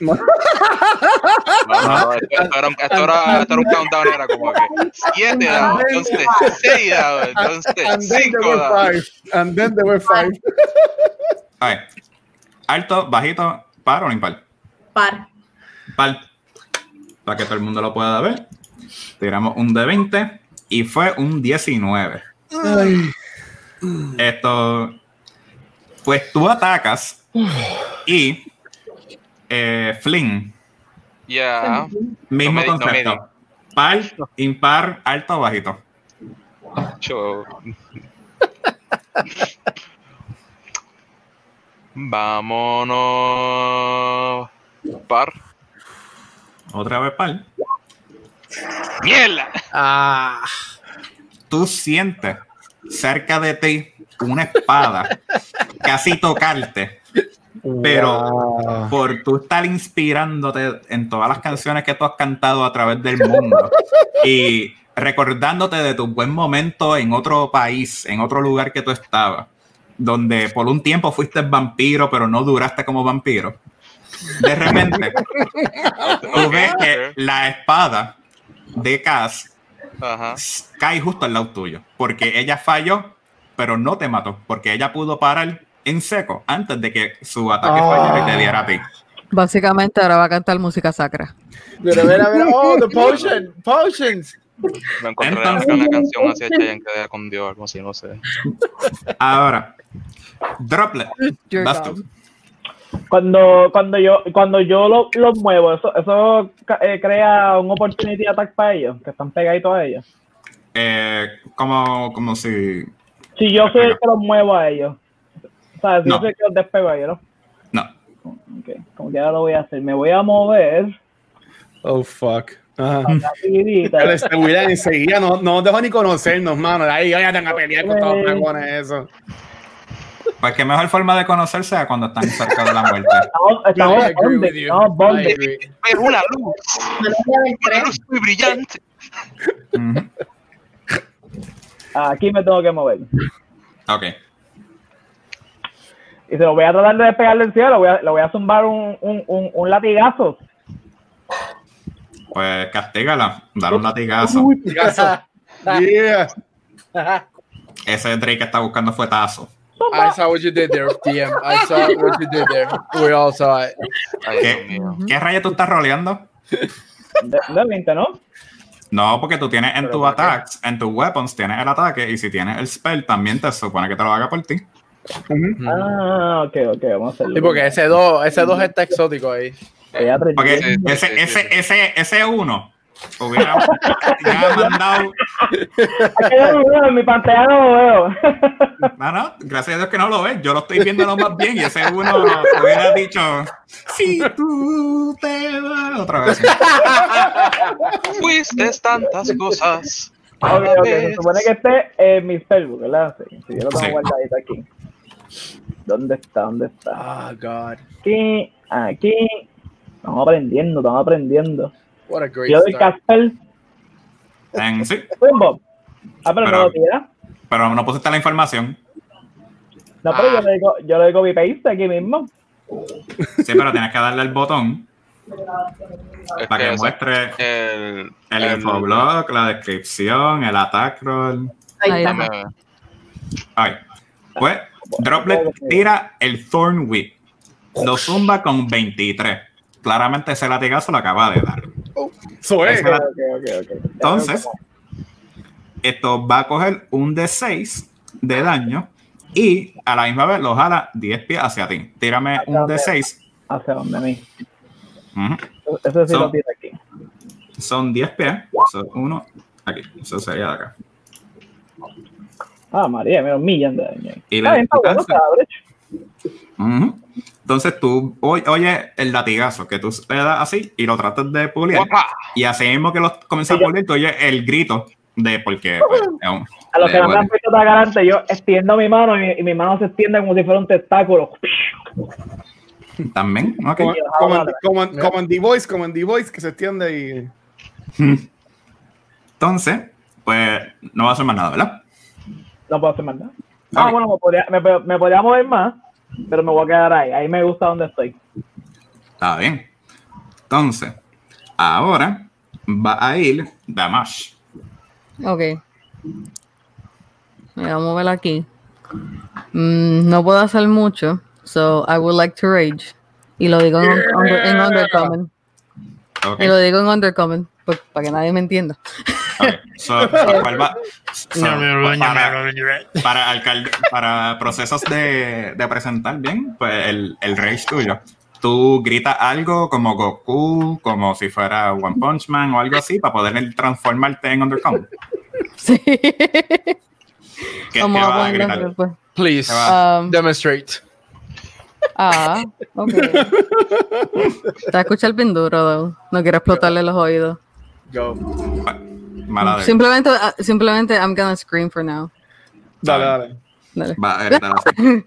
No, no, no, esto, era, un- esto, era, esto era un countdown, era como que siete dados, entonces seis dados, And entonces then there cinco were dados. five. And then there were five. *laughs* Ok. Alto, bajito, par o impar. par. Par. Para que todo el mundo lo pueda ver. Tiramos un de 20 y fue un 19. Ay, Esto. Pues tú atacas y. Eh, Flynn, Yeah. mismo No me- concepto. Par, impar, alto o bajito. Yo. *laughs* Vámonos. Par. Otra vez par. ¡Mierda! Ah. Tú sientes cerca de ti una espada casi tocarte, pero wow. por tú estar inspirándote en todas las canciones que tú has cantado a través del *laughs* mundo y recordándote de tu buen momento en otro país, en otro lugar que tú estabas, donde por un tiempo fuiste vampiro, pero no duraste como vampiro. De repente, *laughs* tú ves que la espada de Cass Ajá. cae justo al lado tuyo, porque ella falló, pero no te mató, porque ella pudo parar en seco antes de que su ataque fallara y te diera a ti. Básicamente ahora va a cantar música sacra. Mira, mira, mira. *laughs* Oh, the potion. Potions. Me encontré Entonces- una canción hacia Chayanne que deja con Dios, algo así, no sé. Ahora, Droplet. Vas tú. Cuando, cuando yo, cuando yo los lo muevo, eso, eso eh, crea un opportunity attack para ellos, que están pegaditos a ellos. Eh, como, como si. Si yo soy el que los muevo a ellos. O sea, si No. el que los despego a ellos, No. ¿no? Ok, como que ahora lo voy a hacer. Me voy a mover. Oh, fuck. Ajá. Pero este William enseguida no, no nos dejó ni conocernos, mano. Ahí ya tengo a pelear con todos los dragones, eso. Pues qué mejor forma de conocerse a cuando están cerca de la muerte. *laughs* Estamos, estamos. Pero una luz, una luz muy brillante. Aquí me tengo que mover. Ok. Y se lo voy a tratar de despegar del cielo. Voy a, le voy a zumbar un, un, un, un latigazo. Pues castígala. Dar un latigazo. Uy, *laughs* Yeah. Ese Drake está buscando fuetazo. I saw what you did there, DM. I saw what you did there. We all saw it. ¿Qué. ¿Qué rayo tú estás roleando? de, de 20, ¿no? No, porque tú tienes en Pero tu ¿por qué? attacks, en tus weapons, tienes el ataque y si tienes el spell también te supone que te lo haga por ti. Ah, ok, ok, vamos a hacerlo. Sí, porque ese 2 ese dos está exótico ahí. Porque Sí, ese, sí, ese, ese, ese uno hubiera mandado. En mi pantalla no lo veo. No, no, gracias a Dios que no lo ves. Yo lo estoy viendo lo más bien y ese uno hubiera dicho: Si tú te vas. Otra vez. Fuiste tantas cosas. ok, ok, se supone que esté en mi spellbook, ¿verdad? Sí, sí, yo lo tengo Sí. guardadito aquí. ¿Dónde está? ¿Dónde está? Ah, God. Aquí, aquí. Estamos aprendiendo, estamos aprendiendo. What a great Yo doy. Casper. En- sí, Pumbo. Ah, pero, Pero- no lo tira. pero no pusiste la información. No, pero yo le digo, yo le digo copy paste aquí mismo. Sí, pero tienes que darle el botón Es para que muestre el, el el- infoblog, la descripción, el attack roll. Ahí está. Ay. Pues, Droplet tira el Thorn Whip. Lo zumba con 23. Claramente ese latigazo lo acaba de dar. Eso es. Esa- Ok, ok, ok. ok. Entonces, esto va a coger un D6 de daño y a la misma vez lo jala 10 pies hacia ti. Tírame un D6. ¿Hacia dónde mí? Ujú. Eso sí So- lo tira aquí. Son 10 pies. Son uno aquí. Eso sería de acá. Ah, María, mira, un millón de daño. Y Está la bien, está bueno. Ujú. Entonces tú oy- oye el latigazo que tú le das así y lo tratas de pulir. Y así mismo que lo comienzas a Sí, pulir, tú oyes el grito de porque *laughs* pues, un- A los de- que no me han visto tan adelante, yo extiendo mi mano y mi, y mi mano se extiende como si fuera un testáculo. también. como en The Voice, como en The Voice, que se extiende y. Entonces, pues no va a hacer más nada, ¿verdad? No puedo hacer más nada. Ah, bueno, me podría, me, me podría mover más, pero me voy a quedar ahí. Ahí me gusta donde estoy. Está bien. Entonces, ahora va a ir Damash. Ok. Me voy a mover aquí. Mm, no puedo hacer mucho, so I would like to rage. Y lo digo en, under- en Undercommon. Y lo digo en Undercommon, pues, para que nadie me entienda. para, para, alcalde- para procesos de, de presentar bien, pues el, el rage tuyo. Tú gritas algo como Goku, como si fuera One Punch Man o algo así, para poder transformarte en Undercommon. Sí. ¿Qué, qué Vamos a gritar? después. Please, Um, demonstrate. ah, ok. Te escucha el bien duro, though. No quiero explotarle los oídos. Go. Mala de- Simplemente, ah, simplemente, I'm gonna scream for now. Dale, dale. Dale. Va así.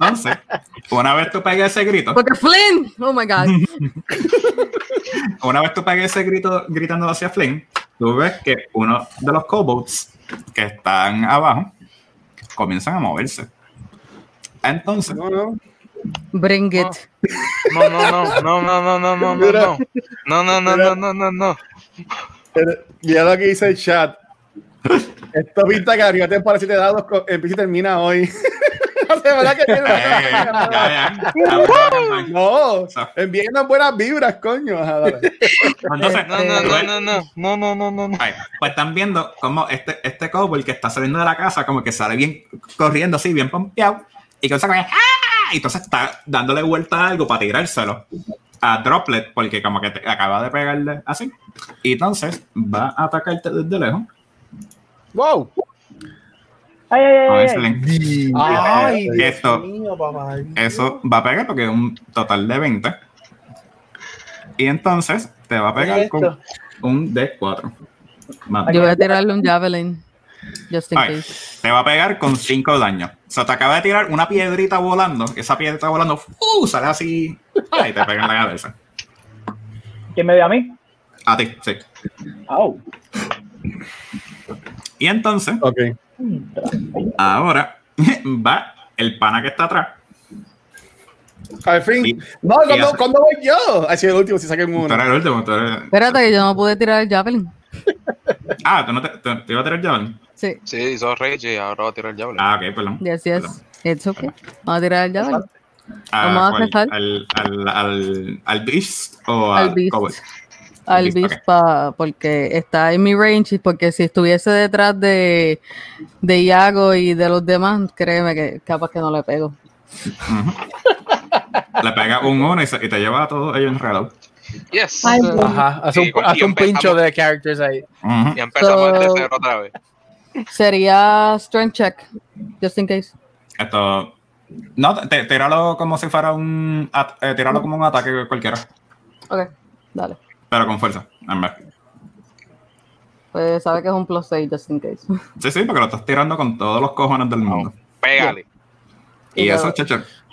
Entonces, *laughs* una vez tú pegues ese grito, Porque Flynn, oh my god. *laughs* una vez tú pegues ese grito gritando hacia Flynn, tú ves que uno de los kobolds que están abajo comienzan a moverse. Entonces, No, no. Bring it. No, no, no, no, no, no, no, no, no, no. No, no, no, no, no, no, no. Pero, Ya lo que dice el chat. Esto pinta que primera temporada de 7 dados empieza y termina hoy. Eh, No, Eso. envíen unas buenas vibras, coño. Entonces, No, no, no, no, no, no, no, pues están viendo como este, este cowboy que está saliendo de la casa, como que sale bien corriendo así, bien pompeado, y que como, ¡ah! Y entonces está dándole vuelta a algo para tirárselo a Droplet, porque como que te acaba de pegarle así. Y entonces va a atacarte desde lejos. Wow. Ay, ay, ay, ay. Ay, Esto- mío, papá. Eso va a pegar porque es un total de 20. Y entonces te va a pegar con un D4. Mata. Yo voy a tirarle un javelin. Just in Ay, case. te va a pegar con 5 daños. O sea, te acaba de tirar una piedrita volando. Esa piedrita volando, ¡uh! sale así. Ay, te pega en la cabeza. ¿Quién me dio a mí? A ti, sí. Au. Y entonces, Ok. ahora *laughs* va el pana que está atrás. Al fin. Y- No, y ¿cuándo, hace- ¿cuándo voy yo? Así el último, si saquen Tú uno. eres el último. tú eres- Espérate, que yo no pude tirar el javelin. Ah, tú no te, te, te iba a tirar javelin. Sí, Sí, hizo Rage y ahora va a tirar el diablo. Ah, ok, perdón. yes, yes. It's okay. Vamos a tirar el javelin. Ah, Vamos a empezar. ¿Al, al, al, al Beast o Al Beast. Cowboy? Al Beast pa- porque está en mi range porque si estuviese detrás de, de Iago y de los demás, créeme que capaz que no le pego. Le pega un 1 y, te lleva a todos ellos enredados. Yes. Ajá, hace un, pincho de characters ahí. Ujú. Y empezamos So- desde cero otra vez. Sería strength check, just in case. Esto. No, tíralo como si fuera un. eh, tíralo como un ataque cualquiera. Ok, dale. Pero con fuerza, en vez. Pues sabe que es un plus 6, just in case. *laughs* Sí, sí, porque lo estás tirando con todos los cojones del mundo. Pégale. Y Y eso, chacho. *laughs*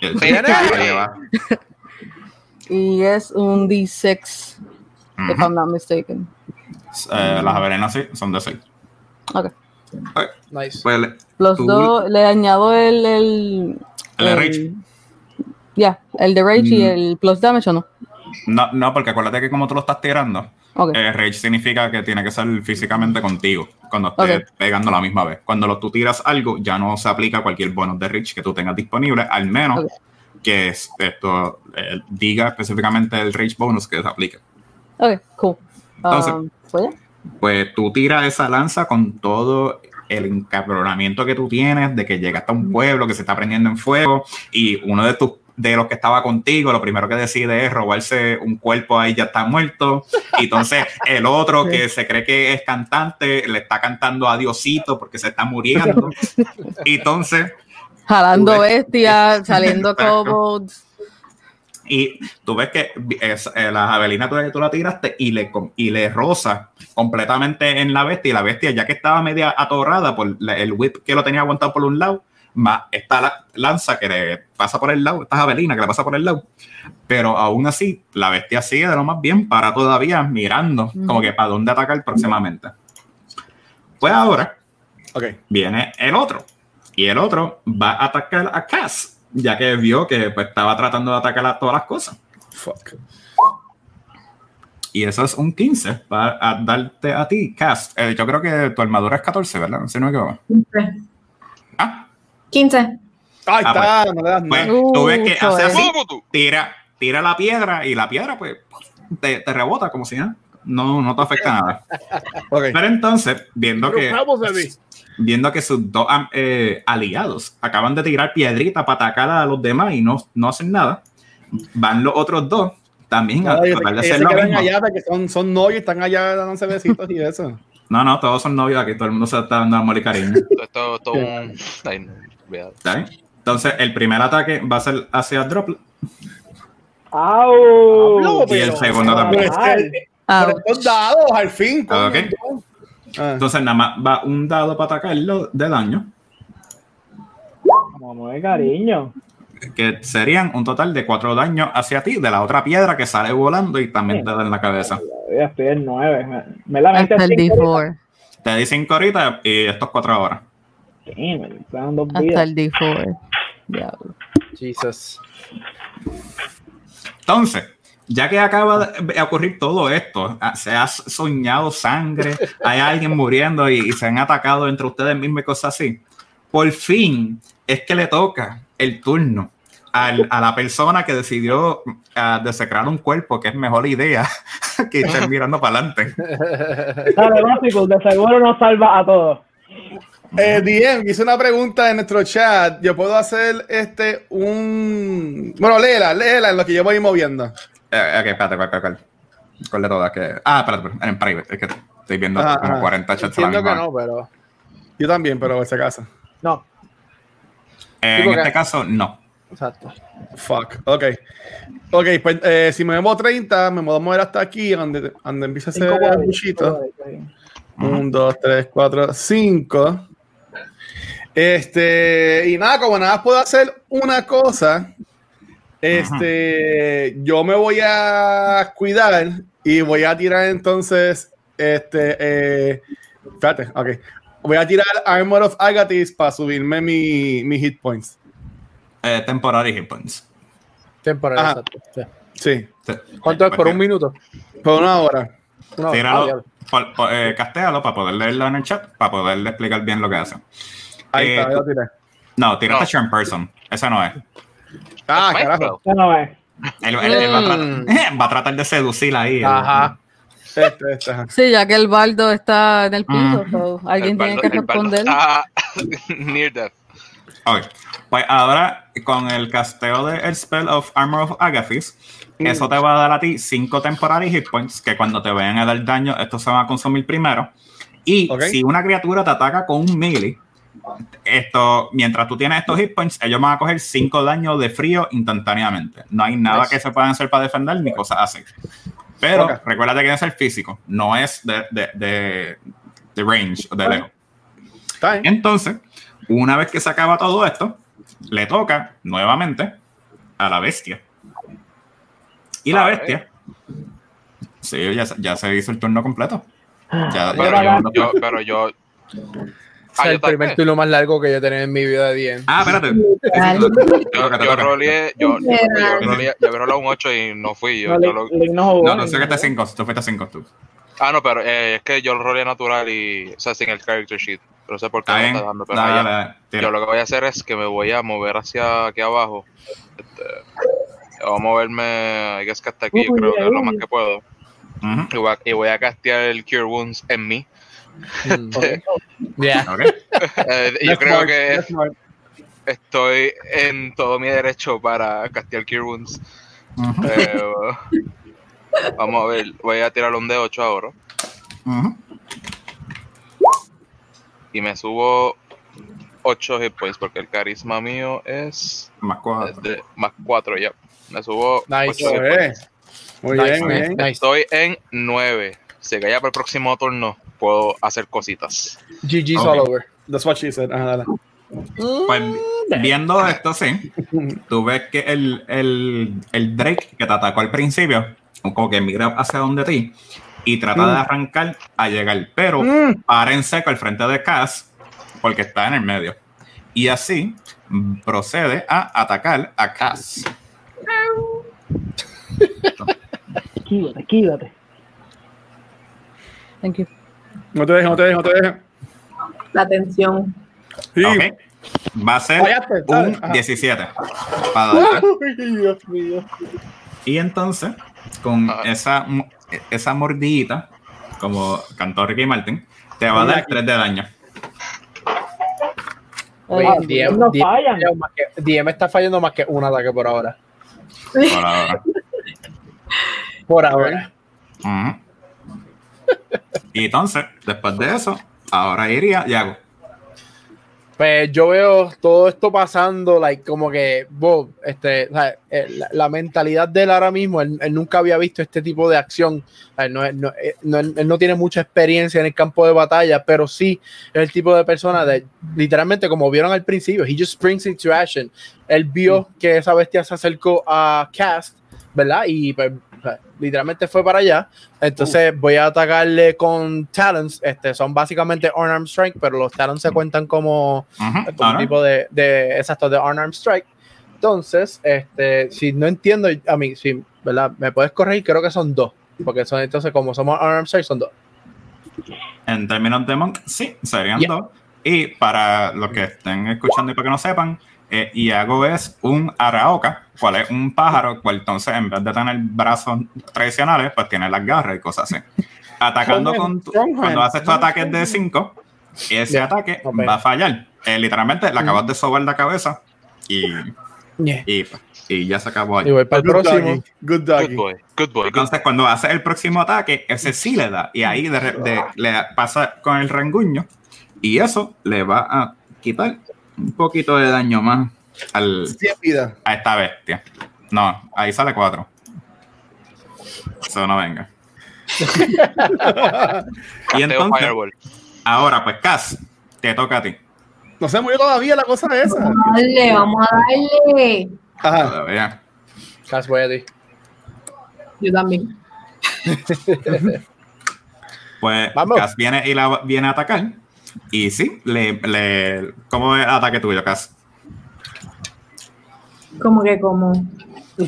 y es un D6, if Ujú. I'm not mistaken. Eh, las averenas sí, son de 6. Nice. Pues le- Plus Tú- 2, le añado el. El, El de Rage. Ya, el de Rage y Mm. el plus damage o no. no, no, porque acuérdate que como tú lo estás tirando, Ok. eh, Rage significa que tiene que ser físicamente contigo cuando estés pegando la misma vez. Cuando lo, tú tiras algo, ya no se aplica cualquier bonus de Rage que tú tengas disponible, al menos que es- esto eh, diga específicamente el Rage bonus que se aplica. Ok, cool. Entonces- Um, pues tú tiras esa lanza con todo el encabronamiento que tú tienes de que llegaste a un pueblo que se está prendiendo en fuego y uno de tus de los que estaba contigo, lo primero que decide es robarse un cuerpo ahí ya está muerto. Y *laughs* entonces el otro que se cree que es cantante le está cantando a Diosito porque se está muriendo. Y *laughs* entonces Jalando bestias, *laughs* saliendo Exacto. Y tú ves que es, eh, la javelina tú, tú la tiraste y le, y le roza completamente en la bestia. Y la bestia, ya que estaba media atorrada por la- el whip que lo tenía aguantado por un lado, más esta la- lanza que le pasa por el lado, esta javelina que le pasa por el lado. Pero aún así, la bestia sigue de lo más bien para todavía mirando, como que para dónde atacar próximamente. Pues ahora viene el otro. Y el otro va a atacar a Cass, ya que vio que pues, estaba tratando de atacar a todas las cosas. Fuck. Y eso es un 15 para darte a ti, Cass. Eh, yo creo que tu armadura es 14, ¿verdad? Si no me equivoco. 15. Ah, 15. Ahí Ah, está, no le das pues nada. tú ves que Uh, hace joder. así, tira, tira la piedra y la piedra pues te, te rebota como si nada. No, no te afecta nada. *laughs* Ok. Pero entonces, viendo que, Pero ver. Viendo que sus dos eh, aliados acaban de tirar piedrita para atacar a los demás y no, no hacen nada, van los otros dos también a No, tratar de hacer lo mismo. allá porque son, son novios, están allá dándose besitos y eso. No, no, todos son novios aquí, todo el mundo se está dando amor y cariño. *laughs* Esto esto es un. *laughs* ¿Está bien? Entonces, el primer ataque va a ser hacia Drop ¡Au! Y el segundo también. Que- Ah, pero estos dados, al fin. coño. Ah. Entonces, nada más va un dado para atacarlo de daño, Vamos de cariño. que serían un total de cuatro daños hacia ti, de la otra piedra que sale volando y también te da en la cabeza. Ya estoy en 9. Me, me la mente hasta el cinco D4. Te di cinco ahorita y estos cuatro ahora. me quedan dos Hasta vidas. el D4. Diablo. Jesus. Entonces, ya que acaba de ocurrir todo esto, ah, se ha soñado sangre, hay alguien muriendo y, y se han atacado entre ustedes mismos y cosas así, por fin es que le toca el turno al- a la persona que decidió ah, desecrar un cuerpo, que es mejor idea *laughs* que estar mirando para adelante. *laughs* Dale, básico, de seguro nos salva a todos. Eh, DM, hice una pregunta en nuestro chat. Yo puedo hacer este un. Bueno, léela, léela en lo que yo voy moviendo. Eh, ok, espérate, cuál, cuál, cuál. ¿Cuál de todas? Que... Ah, espérate, espérate, en private. Es que estoy viendo Ajá, como ajá. 40 chats a la misma que no, pero. Yo también, pero por si acaso. No. Eh, en este caso, no. Exacto. Fuck. Ok. Ok, pues eh, si me muevo 30, me puedo mover hasta aquí, donde, donde empieza ese buchito. cinco cuadros. Un, dos, tres, cuatro, cinco. Este, y nada, como nada más puedo hacer una cosa, este, yo me voy a cuidar y voy a tirar entonces, este, eh, espérate, ok. Voy a tirar Armor of Agathis para subirme mi, mi hit points. Eh, temporary hit points. Temporal, Ajá. exacto. Sí. ¿Cuánto es por un minuto? por una hora. Una hora. Ah, Tíralo, diablo. por- por- eh, castéalo para poder leerlo en el chat, para poderle explicar bien lo que hace. Ahí Eh, está, lo tiré. No, tiraste No. Charm Person. Esa no es. Ah, carajo. No. Él, él- él va, a Mm. tratar, *laughs* va a tratar de seducir ahí. Ajá. Este, este, ajá. Sí, ya que el baldo está en el piso, Mm. alguien El tiene baldo- que responder. está *laughs* *laughs* near death. Ok. Pues ahora, con el casteo de el Spell of Armor of Agathis, eso te va a dar a ti 5 temporary hit points, que cuando te vayan a dar daño, estos se van a consumir primero. Y Ok. si una criatura te ataca con un melee, esto, mientras tú tienes estos hit points, ellos van a coger 5 daños de frío instantáneamente. No hay nada Nice. que se puedan hacer para defender ni cosas así. Pero Ok. recuerda que es el físico, no es de, de, de, de range o de lejos. Entonces, una vez que se acaba todo esto, le toca nuevamente a la bestia. Y la bestia. Sí, ya, se- ya se hizo el turno completo. Ya, ya Pero llevamos los- yo, pero yo. Es Ah, yo el primer turno más largo que yo he tenido en mi vida de 10. Ah, espérate. Yo, yo roleé, yo, yo, yo roleé, yo un 8 y no fui yo. No, yo lo- no. No, no sé que jugó. 5, tú fuiste 5 tú. ah, no, pero eh, es que yo lo roleé natural y, o sea, sin el character sheet. No sé por qué Está no está dejando, pero ya- dale, yo lo que voy a hacer es que me voy a mover hacia aquí abajo. Este, voy a moverme, hay que es que hasta aquí, yo creo que es lo más que puedo. Y voy a, y voy a castear el Cure Wounds en mí. Mm. *laughs* Yeah. ok. *laughs* Eh, yo creo smart, que estoy en todo mi derecho para castear Cure Wounds. Ujú, Eh, vamos a ver, voy a tirar un de 8 ahora. ujú. Y me subo 8 hit points porque el carisma mío es Más es cuatro. de más 4 ya. Me subo Nice. 8 hit points. Oye, Muy Nice, bien, nice, bien. Estoy en 9. Así que ya para el próximo turno puedo hacer cositas. GG's Ok. all over. That's what she said. Ajá, dale. Pues viendo esto, sí, *laughs* tú ves que el, el, el Drake que te atacó al principio, como que mira hacia donde ti y trata de arrancar a llegar, pero Mm. para en seco al frente de Cass porque está en el medio. Y así mm, procede a atacar a Cass. Quídate, quídate. Thank you. No te dejes, no te dejes, no te dejes. La tensión. Sí. Ok. Va a ser Fallaste, dale. un Ajá. 17 para darte. Ay, Dios mío. Y entonces, con Ajá. esa, esa mordidita, como cantó Ricky Martin, te va a dar 3 de daño. Oye, Ah, DM, no DM fallan. está fallando más que un ataque por ahora. Por ahora. Por ahora. Ujú. Y entonces, después de eso, ahora iría Yago. Pues yo veo todo esto pasando, like, como que, wow, este, eh, la, la mentalidad de él ahora mismo, él, él nunca había visto este tipo de acción. O sea, no, no, eh, no- él no tiene mucha experiencia en el campo de batalla, pero sí es el tipo de persona de, literalmente, como vieron al principio, he just springs into action. Él vio que esa bestia se acercó a Cast, ¿verdad? Y pues, o sea, literalmente fue para allá. Entonces voy a atacarle con talents. Este, son básicamente unarmed strike, pero los talents se cuentan como Ujú. como Ahora, tipo de, de exacto de unarmed strike. Entonces, este, si no entiendo, a mí, si, ¿verdad? Me puedes corregir, creo que son dos. Porque son entonces, como somos unarmed strike, son dos. En términos de Monk, sí, serían Yeah. dos. Y para los que estén escuchando y para que no sepan, eh, Iago es un araoka, cual es un pájaro, cual entonces en vez de tener brazos tradicionales, pues tiene las garras y cosas así. *laughs* Atacando con tu- cuando haces tus ataques de 5, ese Ya, ataque ok. va a fallar. Eh, literalmente le acabas de sobar la cabeza y, Yeah. y, y ya se acabó ahí. Y voy para el Good próximo. doggy. Good Good doggy. boy, good boy. good- Entonces, cuando hace el próximo ataque, ese sí le da. Y ahí de de- le pasa con el renguño. Y eso le va a quitar un poquito de daño más al, vidas. a esta bestia. No, ahí sale 4. Eso no venga. *laughs* y entonces, ahora pues, Cass, te toca a ti. No se murió todavía la cosa esa. Dale, vamos a darle. Ajá. Todavía. Cas, voy a ti. Yo también. Pues Vamos. Cass viene y la viene a atacar. Y sí, le, le, ¿cómo es el ataque tuyo, Cass? Como que como.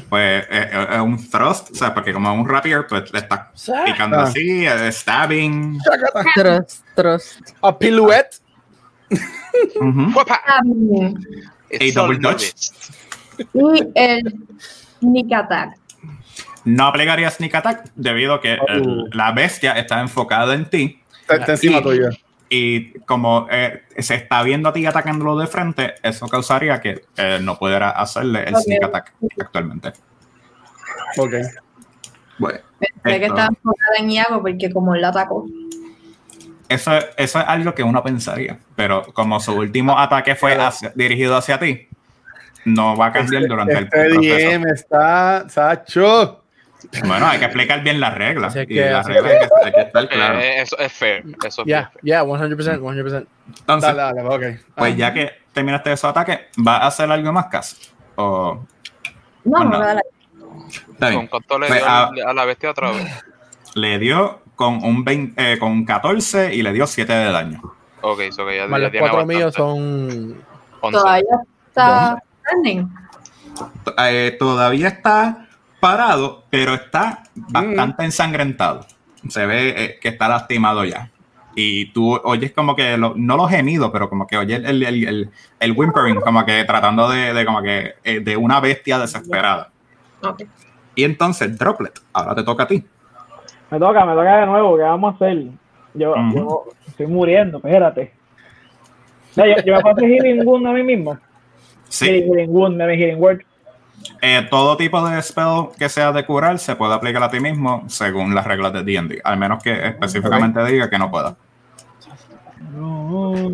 Pues eh, eh, es un thrust, o sea, porque como es un rapier, pues le está picando Ah. así, eh, stabbing. Trust, trust. A pirouette. Bien. It's A double dodge. Y el Sneak Attack. No aplicaría sneak attack debido a que el- la bestia está enfocada en ti Está, está encima tuya. Y como eh, se está viendo a ti atacándolo de frente, eso causaría que eh, no pudiera hacerle el Ok. sneak attack actualmente. Ok. Bueno, Pensé que estaba enfocada en Iago porque como él la atacó. eso, eso es algo que uno pensaría, pero como su último ataque fue hacia- dirigido hacia ti, no va a cambiar durante el Este proceso. DM está, Sacho. Bueno, hay que explicar bien las reglas. Así es y que- las reglas hay que, *laughs* hay que estar claro. Eh, eso es fair. Eso es Yeah, fair. yeah, 100%, 100%. Entonces, Dale, dale, ok. pues Ah. ya que terminaste esos ataques, ¿va a hacer algo más, Cas? O No, Ah, no, no. dale. está bien. ¿Con cuánto le Pues, dio al- a la bestia otra vez? le dio con un 20, eh, con 14 y le dio 7 de daño. Ok, so que ya, Más ya los tiene cuatro bastante. míos son. 11. Todavía está. Eh, todavía está parado, pero está bastante ensangrentado. Se ve eh, que está lastimado ya. Y tú oyes como que, lo- no los gemidos, pero como que oyes el, el, el, el whimpering, como que tratando de, de como que, eh, de una bestia desesperada. Y entonces, Droplet, ahora te toca a ti. Me toca, me toca de nuevo, ¿qué vamos a hacer? Yo, estoy muriendo, espérate. No, yo, yo me puedo hacer healing wound a mí mismo. Sí, healing wound, me healing word. Eh, todo tipo de spell que sea de curar se puede aplicar a ti mismo según las reglas de D&D, al menos que específicamente diga que no pueda. No.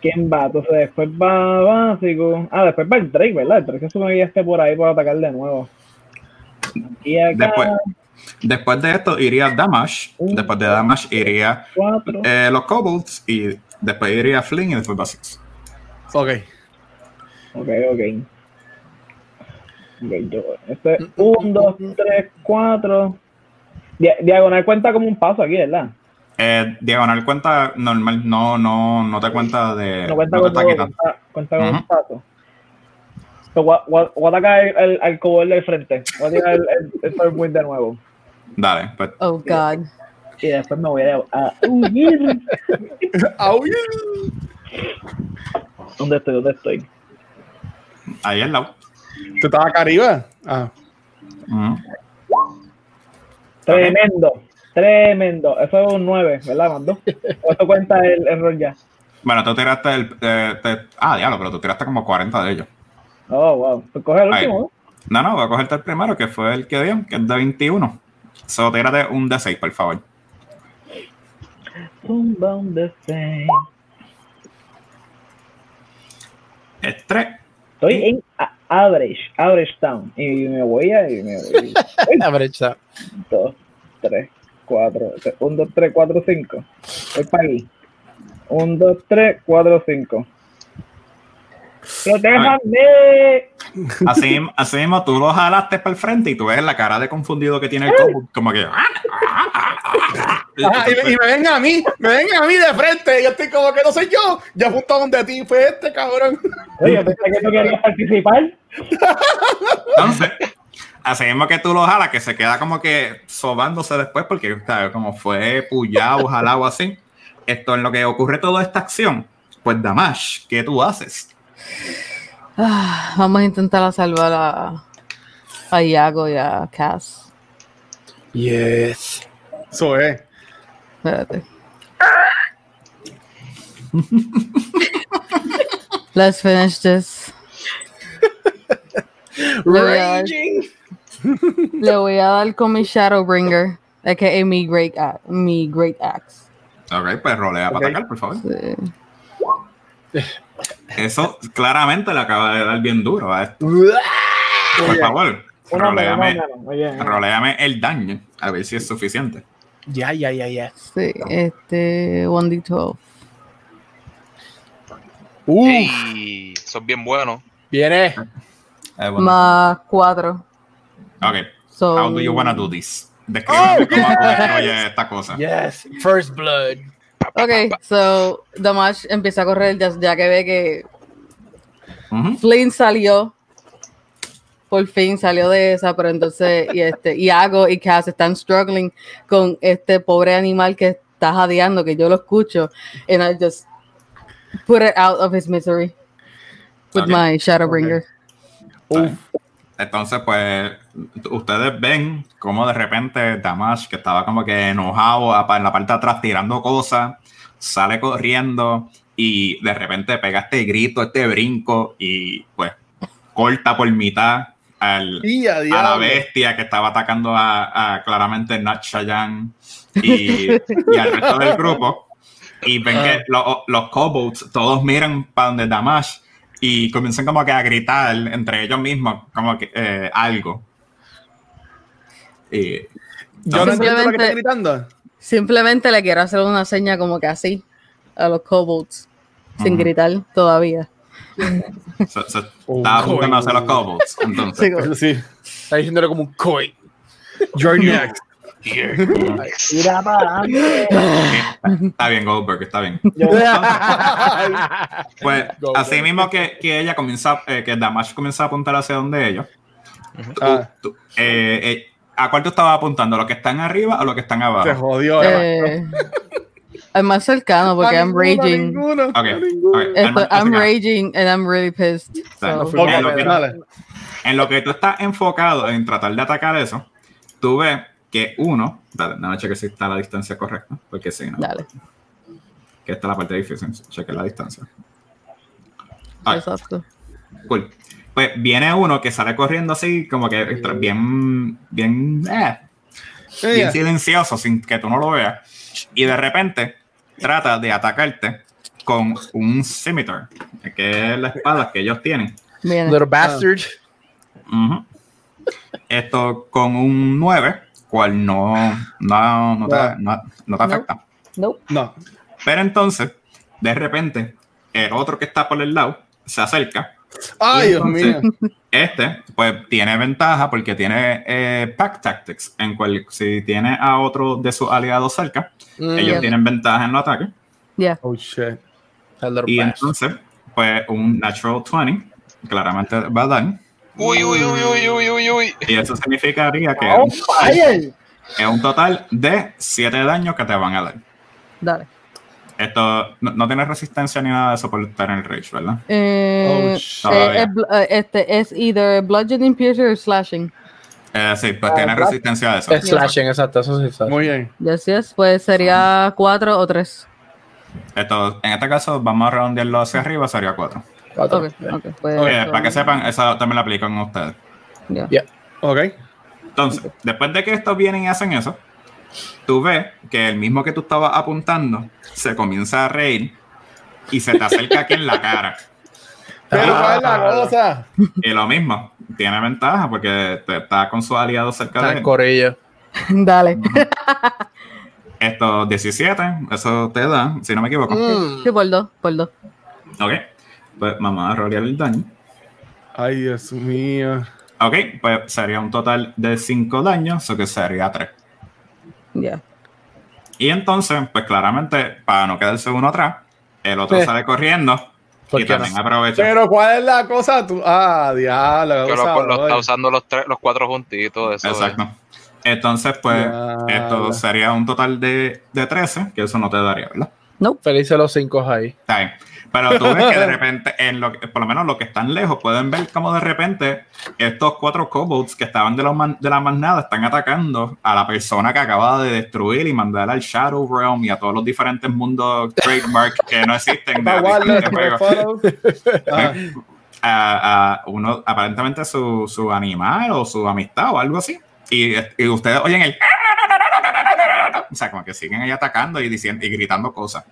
¿Quién va? Entonces después va básico. Ah, después va el Drake, ¿verdad? El Drake se supone que ya esté por ahí para atacar de nuevo. Y acá, Después, después de esto iría Damage, después de Damage iría eh, los Kobolds y después iría Fling y después Basics. Ok. Ok, ok. Ok, yo. Este es un, dos, tres, cuatro. Dia- diagonal cuenta como un paso aquí, ¿verdad? Eh, diagonal cuenta normal, no, no, no te cuenta de. No cuenta no con está todo, quitando. cuenta, cuenta con un Ujú. paso. So, voy, a- voy a- voy a atacar el- el- al cobol del frente. Voy a tirar el, el, el Stormwind de nuevo. Dale, pues Oh God. Y después me voy a, a huir. *laughs* Au. ¿Dónde estoy? ¿Dónde estoy? Ahí al lado. ¿Tú estabas acá arriba? Ah. Ujú. Tremendo. Tremendo. Eso es un 9, ¿verdad, Mando? ¿O esto cuenta el error ya? Bueno, tú tiraste el. eh, te- ah, diablo, pero tú tiraste como 40 de ellos. Oh, wow. Pues coge el Ahí. último. No, no, voy a cogerte el primero, que fue el que dio, que es de 21. Solo tírate un D6, por favor. The same. Es 3. Estoy en a- average, average town. Y me voy a. Y me voy. *laughs* Average está. 2, 3, 4. 1, 2, 3, 4, 5. Voy para aquí. 1, 2, 3, 4, 5. ¡Protégame! Así, así mismo tú lo jalaste para el frente y tú ves la cara de confundido que tiene el como que. Ajá, y, me, y me ven a mí, me ven a mí de frente. Yo estoy como que no soy yo. Yo apunto donde ti fue este cabrón. Oye, yo pensé que tú querías participar. Entonces, así mismo que tú lo jalas, que se queda como que sobándose después, porque ¿sabes? como fue puyado, jalado así, esto en lo que ocurre toda esta acción, pues Damash, ¿qué tú haces? Ah, vamos a intentar a salvar a, a Iago y a Cass. Yes. Eso es. Espérate. Let's finish this. Le voy a dar, le voy a dar con mi Shadowbringer, a.k.a. mi Great, mi great Axe. Ok, pues rolea Ok. para atacar, por favor. Sí. Eso claramente le acaba de dar bien duro a esto. Por favor, roleame, bien. roleame el daño, a ver si es suficiente. Ya, ya, ya, ya. Sí, este 1d12. Uh, Ey, son bien buenos. viene. Eh, bueno. Más 4. Ok, So, how do you wanna do this? Descríbeme cómo tú destruyes esta cosa. Yes. First blood. Ok, so Damash empieza a correr ya, ya que ve que Ujú. Flynn salió. Por fin salió de esa, pero entonces y este Iago y Cass están struggling con este pobre animal que está jadeando, que yo lo escucho. And I just put it out of his misery with my Shadowbringer. Entonces, pues, ustedes ven cómo de repente Damash, que estaba como que enojado en la parte de atrás tirando cosas, sale corriendo y de repente pega este grito, este brinco y pues corta por mitad al, a a la bestia que estaba atacando a, a claramente Nat Shayan y, y al resto del grupo. Y ven que lo- los kobolds todos miran para donde Damash y comienzan como que a gritar entre ellos mismos como que eh, algo. Y, Yo no entiendo lo que está gritando. Simplemente le quiero hacer una seña como que así a los kobolds, sin gritar todavía. se Oh, estaba apuntando a hacer los kobolds. Entonces, Sí, sí. Está diciéndole como un koi. You're next. Mira para está bien, Goldberg, está bien. Pues Go, así mismo que, que ella comienza, eh, que Damash comienza a apuntar hacia donde ellos. Ah, tú- eh, eh, ¿A cuál tú estabas apuntando? ¿A los que están arriba o los que están se abajo? jodió. eh, al más cercano, porque A I'm ninguno, raging. ninguno, Ok, a ninguno. ok. Esto- I'm raging and I'm really pissed. so- En lo que-. En lo que tú estás enfocado en tratar de atacar eso, tú ves que uno, dale, déjame chequear si está la distancia correcta, porque si no, Dale, que esta es la parte difícil, chequear la distancia. Exacto. Cool. Pues viene uno que sale corriendo así, como que bien, bien, eh, bien silencioso, sin que tú no lo veas. Y de repente trata de atacarte con un scimitar, que es la espada que ellos tienen. Little bastard. Esto con un 9, cual no, no, no, te, no- no te afecta. Nope. No. Pero entonces, de repente, el otro que está por el lado se acerca. Ay, Y Dios mío. Este, pues tiene ventaja porque tiene eh, Pack Tactics, en cual si tiene a otro de sus aliados cerca, Mm, ellos Yeah. tienen ventaja en los ataques. Yeah. Oh, shit. Y entonces, pues un Natural 20, claramente va a dar. Uy, uy, uy, uy, uy, uy, uy. Y eso significaría que Oh, es un total de 7 daños que te van a dar. Dale. Esto no, no tiene resistencia ni nada de eso por estar en el Rage, ¿verdad? Eh, Oh, eh, este es either bludgeoning, piercing or slashing. Eh, sí, pues Ah, tiene resistencia a eso. Es slashing, exacto. Eso sí. Muy bien. Yes, yes. Pues sería cuatro o tres. Esto, en este caso, vamos a redondearlo hacia arriba, sería 4. Cuatro. Pues, para que sepan, eso también lo aplican a ustedes. ya. Ok. Entonces, después de que estos vienen y hacen eso, tú ves que el mismo que tú estabas apuntando se comienza a reír y se te acerca aquí en la cara. *laughs* Pero Ah. ¿cuál es la cosa? Y lo mismo, tiene ventaja porque te- está con sus aliados cerca Está de él. corillo. *laughs* Dale. Esto 17, eso te da, si no me equivoco. Mm. Sí, por dos, por dos. Ok, pues vamos a rolear el daño. Ay, Dios mío. Ok, pues sería un total de 5 daños, eso que sería 3. Ya. Y entonces, pues claramente, para no quedarse uno atrás, el otro Eh. sale corriendo ¿Por y también no? aprovecha. Pero ¿cuál es la cosa? Tú... Ah, diablo. Que qué lo, lo está usando los, tres, los cuatro juntitos. Eso Exacto. Entonces, pues, esto sería un total de, de 13, que eso no te daría, ¿verdad? Nope. Felices los cinco ahí. Está bien. Pero tú ves que de *laughs* repente, en lo, por lo menos los que están lejos, pueden ver como de repente estos cuatro kobolds que estaban de, los man- de la manada están atacando a la persona que acaba de destruir y mandar al Shadow Realm y a todos los diferentes mundos trademark que no existen de. *laughs* Ajá. *laughs* a, a uno, aparentemente su, su animal o su amistad o algo así. Y, y ustedes oyen el. O sea, como que siguen ahí atacando y, diciendo, y gritando cosas.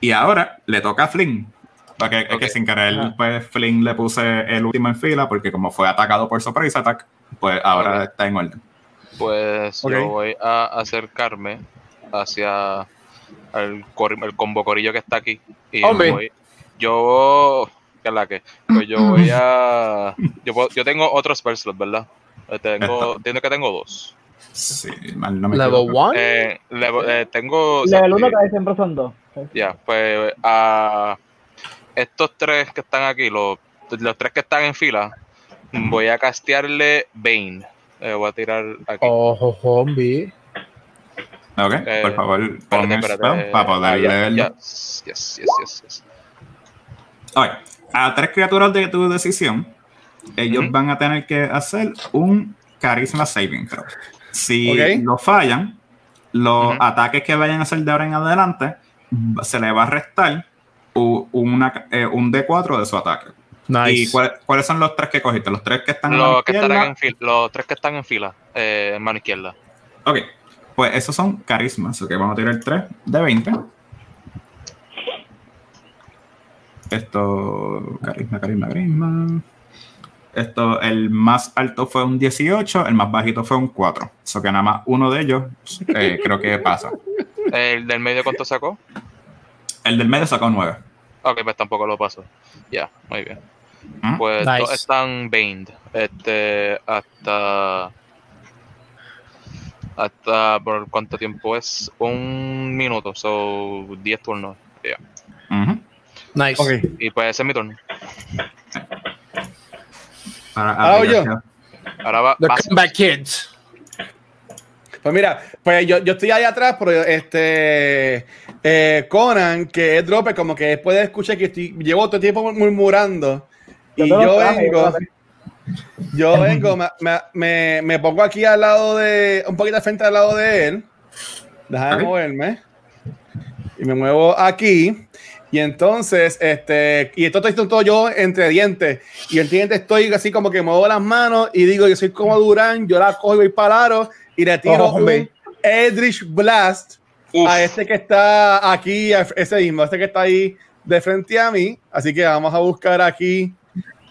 Y ahora le toca a Flynn. Porque es que sin querer, pues Flynn le puse el último en fila, porque como fue atacado por surprise attack, pues ahora está en orden. Pues yo voy a acercarme hacia el, cor- el combo corillo que está aquí. Y Hombre. voy- yo, ¿qué es la que? Pues yo voy a. Yo, puedo- yo tengo otros spell ¿verdad? Eh, Tengo, entiendo que tengo dos. Sí, mal no me Level equivoco. one. Eh, level- eh, tengo. Level sí, 1 casi siempre son dos. Ya, pues a estos tres que están aquí, los, los tres que están en fila, voy a castearle Bane. Eh, voy a tirar aquí. Ojo, zombie. Ok, Eh, por favor, pon spell para poder Ah, ya, leerlo. Yes, yes, yes, yes. Ok, A tres criaturas de tu decisión, ellos van a tener que hacer un carisma saving throw. Si lo fallan, los ataques que vayan a hacer de ahora en adelante, se le va a restar una, eh, un D4 de su ataque. ¿Y cuál- cuáles son los tres que cogiste? Los tres que están en que izquierda? estarán en fila, los tres que están en fila, eh, en mano izquierda. Ok, pues esos son carismas. Ok, vamos a tirar 3 de 20. Esto, carisma, carisma, carisma. Esto, el más alto fue un 18, el más bajito fue un 4. Eso que nada más uno de ellos eh, creo que pasa. ¿El del medio cuánto sacó? El del medio sacó 9. Ok, pues tampoco lo paso. Ya, muy bien. ¿Mm? Pues Nice. dos están baned. Este, hasta. Hasta. ¿Por cuánto tiempo es? Un minuto, so 10 turnos. Ya. Ujú. Nice. Y pues ese es mi turno. Ah, aplicar- yo. Ahora va. The Comeback Kids. Pues mira, pues yo, yo estoy ahí atrás, pero este eh, Conan, que es Dropper, como que puede escuchar que estoy, llevo todo el tiempo murmurando. Y Yo lo yo traje, vengo, yo vengo, me, me- me, me pongo aquí al lado de, un poquito al frente al lado de él. Déjame Ok. moverme. Y me muevo aquí. Y entonces, este, y esto estoy todo yo entre dientes. Y el diente estoy así como que muevo las manos y digo, yo soy como Durán, yo la cojo y voy para aro y le tiro Oh, un Eldritch Blast Uf. a este que está aquí, a ese mismo, este que está ahí de frente a mí. Así que vamos a buscar aquí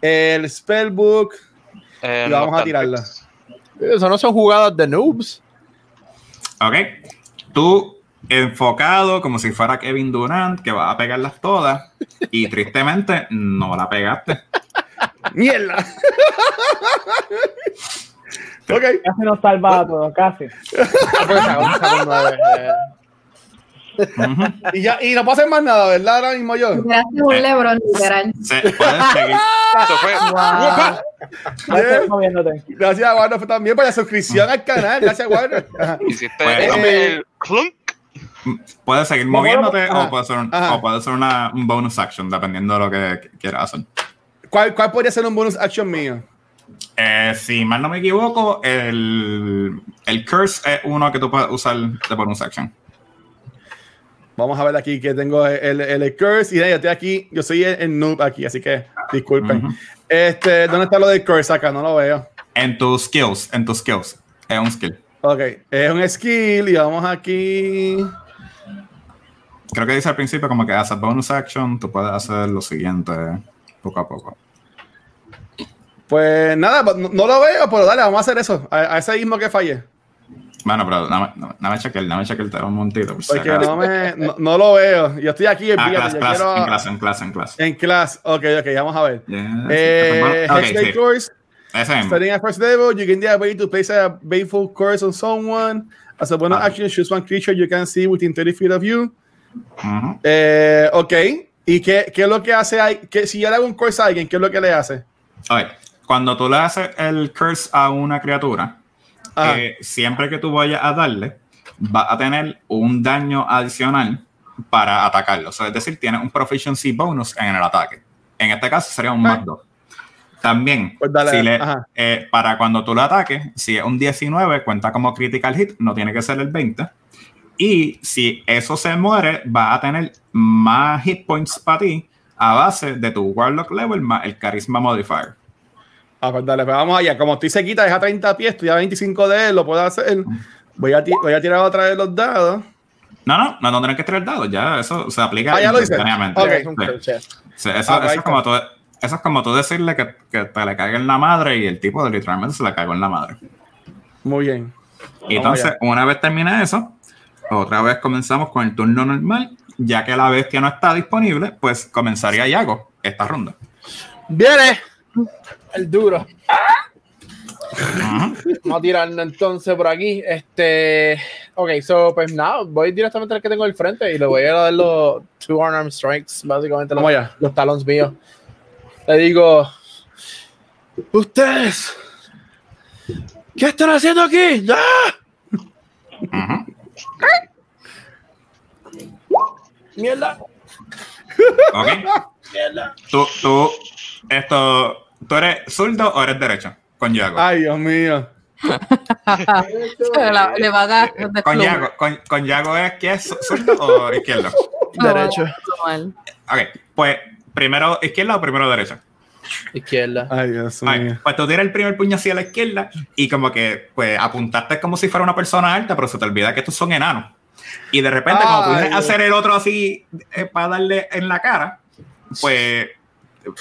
el spellbook. eh, y vamos no a tirarla. Eso no son jugadas de noobs. Ok. Tú enfocado como si fuera Kevin Durant, que va a pegarlas todas. Y tristemente no la pegaste. *laughs* ¡Mierda! *laughs* ok. Casi nos salva a todos, casi. Eh. Y, ya, y no puedo hacer más nada, ¿verdad? Ahora mismo yo. Gracias, un Lebron, literal. Se, puedes. Eso fue. *laughs* Gracias Warner también por la suscripción al canal. Gracias, Warner. Pues, el clunk. Puedes seguir moviéndote o puede ser, un, o una, un bonus action, dependiendo de lo que quieras hacer. ¿Cuál, ¿Cuál podría ser un bonus action mío? Eh, si mal no me equivoco, el, el curse es uno que tú puedes usar de bonus action. Vamos a ver aquí que tengo el, el, el curse y yo estoy aquí. Yo soy el, noob aquí, así que disculpen. Este, ¿dónde está lo del curse acá? No lo veo. En tus skills, en tus skills. Es un skill. Ok, es un skill y vamos aquí. Creo que dice al principio como que haces bonus action, tú puedes hacer lo siguiente poco a poco. Pues nada, no, no lo veo, pero dale, vamos a hacer eso. A, a ese mismo que fallé. Bueno, pero dame, dame, chequear, dame chequear te da un momentito. por si Porque acaso. no, me, no, no lo veo. Yo estoy aquí, Ah, fíjate, class, class, quiero- en clase, en clase, en clase. En class. Ok, ok, vamos a ver. Yes. Eh, Ok, Hexblade sí. Course. Ese. Starting at first level, you can the ability to place a baneful curse on someone. As a bonus Ah. action, choose one creature you can see within 30 feet of you. Ujú. Eh, ok. ¿Y qué, qué es lo que hace ahí? ¿Qué, si yo le hago un curse a alguien, ¿qué es lo que le hace? Ok, Cuando tú le haces el curse a una criatura, Ah. eh, siempre que tú vayas a darle, va a tener un daño adicional para atacarlo. O sea, es decir, tiene un proficiency bonus en el ataque. En este caso sería un más 2. También, Pues dale, si le- eh, para cuando tú lo ataques, si es un 19, cuenta como critical hit, no tiene que ser el 20. Y si eso se muere, va a tener más hit points para ti a base de tu Warlock level más el Charisma Modifier. Ah, pues dale, pues vamos allá. Como estoy sequita, deja 30 pies, estoy a 25 de él, lo puedo hacer. Voy a, voy a tirar otra vez los dados. No, no, no, no tienes que tirar dados, ya eso se aplica Ah, ya lo. Es Sí. Sí, eso, Ah, es como tú, eso es como tú decirle que, que te le caiga en la madre y el tipo literalmente se le cagó en la madre. Muy bien. Y entonces, allá. una vez termina eso, otra vez comenzamos con el turno normal. Ya que la bestia no está disponible, pues comenzaría Yago esta ronda. Viene el duro. Vamos a tirarlo entonces por aquí. Este. Ok, so, pues nada, voy directamente al que tengo al frente y le voy a dar los two arm strikes, básicamente los, allá. los talons míos. Le digo: ¡Ustedes! ¿Qué están haciendo aquí? ¡Ah! ¡Mierda! Ok. Tú, tú, esto, ¿tú eres zurdo o eres derecho? Con Yago. Ay, Dios mío. La- le va a dar de Con. Yago, con, con Yago es que es zurdo o izquierdo. Derecho. Ok, pues primero izquierda o primero derecha. Izquierda. Ay, Dios Ay, mío. pues tú tiras el primer puño hacia la izquierda y como que pues apuntaste como si fuera una persona alta, pero se te olvida que estos son enanos. Y de repente, como Ay, Dios. hacer el otro así eh, para darle en la cara, pues eh,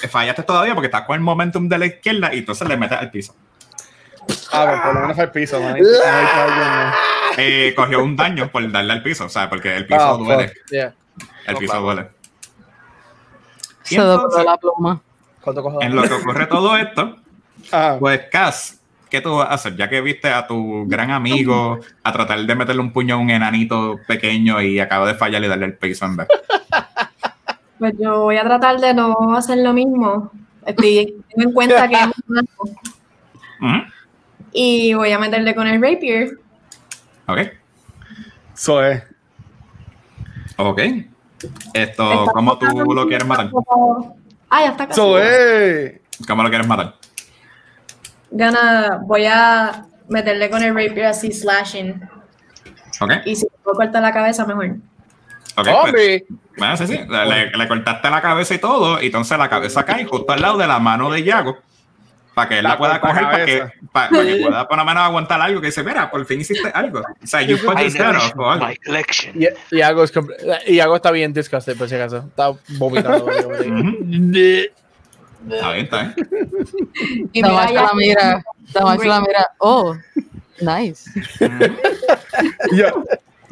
fallaste todavía porque estás con el momentum de la izquierda y entonces le metes al piso. A ver, por lo menos el piso, man. *laughs* Eh, cogió un daño por darle al piso, o sea, porque el piso Ah, duele. Yeah. El piso duele. Y Se dobló entonces, la pluma. En lo que ocurre todo esto, Ah, Pues, Cass, ¿qué tú vas a hacer? Ya que viste a tu gran amigo a tratar de meterle un puño a un enanito pequeño y acaba de fallar y darle el piso en vez. Pues yo voy a tratar de no hacer lo mismo. Estoy, tengo en cuenta que es un Y voy a meterle con el rapier. Ok, eso es. ok. Esto, Está ¿cómo tú lo quieres matar? Ah, ya está casi. Eso es. ¿Cómo lo quieres matar? Gana, voy a meterle con el rapier así slashing. Ok, Y si puedo cortar la cabeza, mejor. Ok. pues, bueno, sí, sí. Le, le cortaste la cabeza y todo, y entonces la cabeza cae justo al lado de la mano de Yago. Para que él la, La pueda coger, para que, para, para que *laughs* pueda por lo menos aguantar algo. Que dice, mira, por fin hiciste algo. O sea, you put this head off o algo. my collection. Y, es está bien disgusted, por si acaso. Está vomitando. *laughs* Está bien, está bien. Y mira, la mira. La mira. Oh, nice. *laughs* Yo,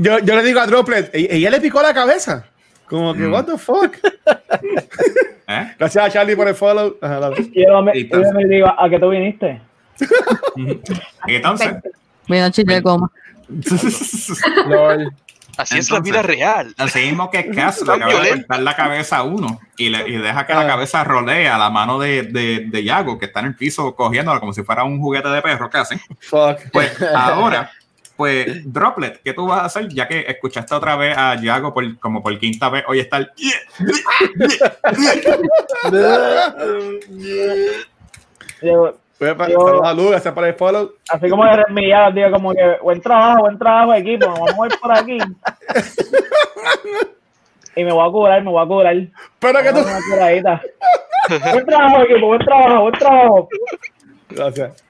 yo, yo le digo a Droplet, "E- ella le picó la cabeza. Como que, Mm. what the fuck. *laughs* ¿Eh? Gracias a Charlie por el follow. Ajá, yo me, Y yo me digo, ¿a qué tú viniste? *laughs* Y entonces, Mira, chile de goma. *laughs* LOL. Así es la Entonces- vida real. así mismo que Cass le acaba de cortar la cabeza a uno y, le, y deja que Ah. la cabeza rolee a la mano de, de, de Yago, que está en el piso cogiéndola como si fuera un juguete de perro casi. Fuck. Pues ahora, pues Droplet, ¿qué tú vas a hacer? Ya que escuchaste otra vez a Yago por, como por quinta vez, hoy está el... Yo, Yo- saludos gracias por el follow. así como eres millado, digo como que buen trabajo, buen trabajo equipo, nos vamos a ir por aquí. y me voy a curar, me voy a curar. Pero que tú. Buen trabajo equipo, buen trabajo, buen trabajo. Gracias.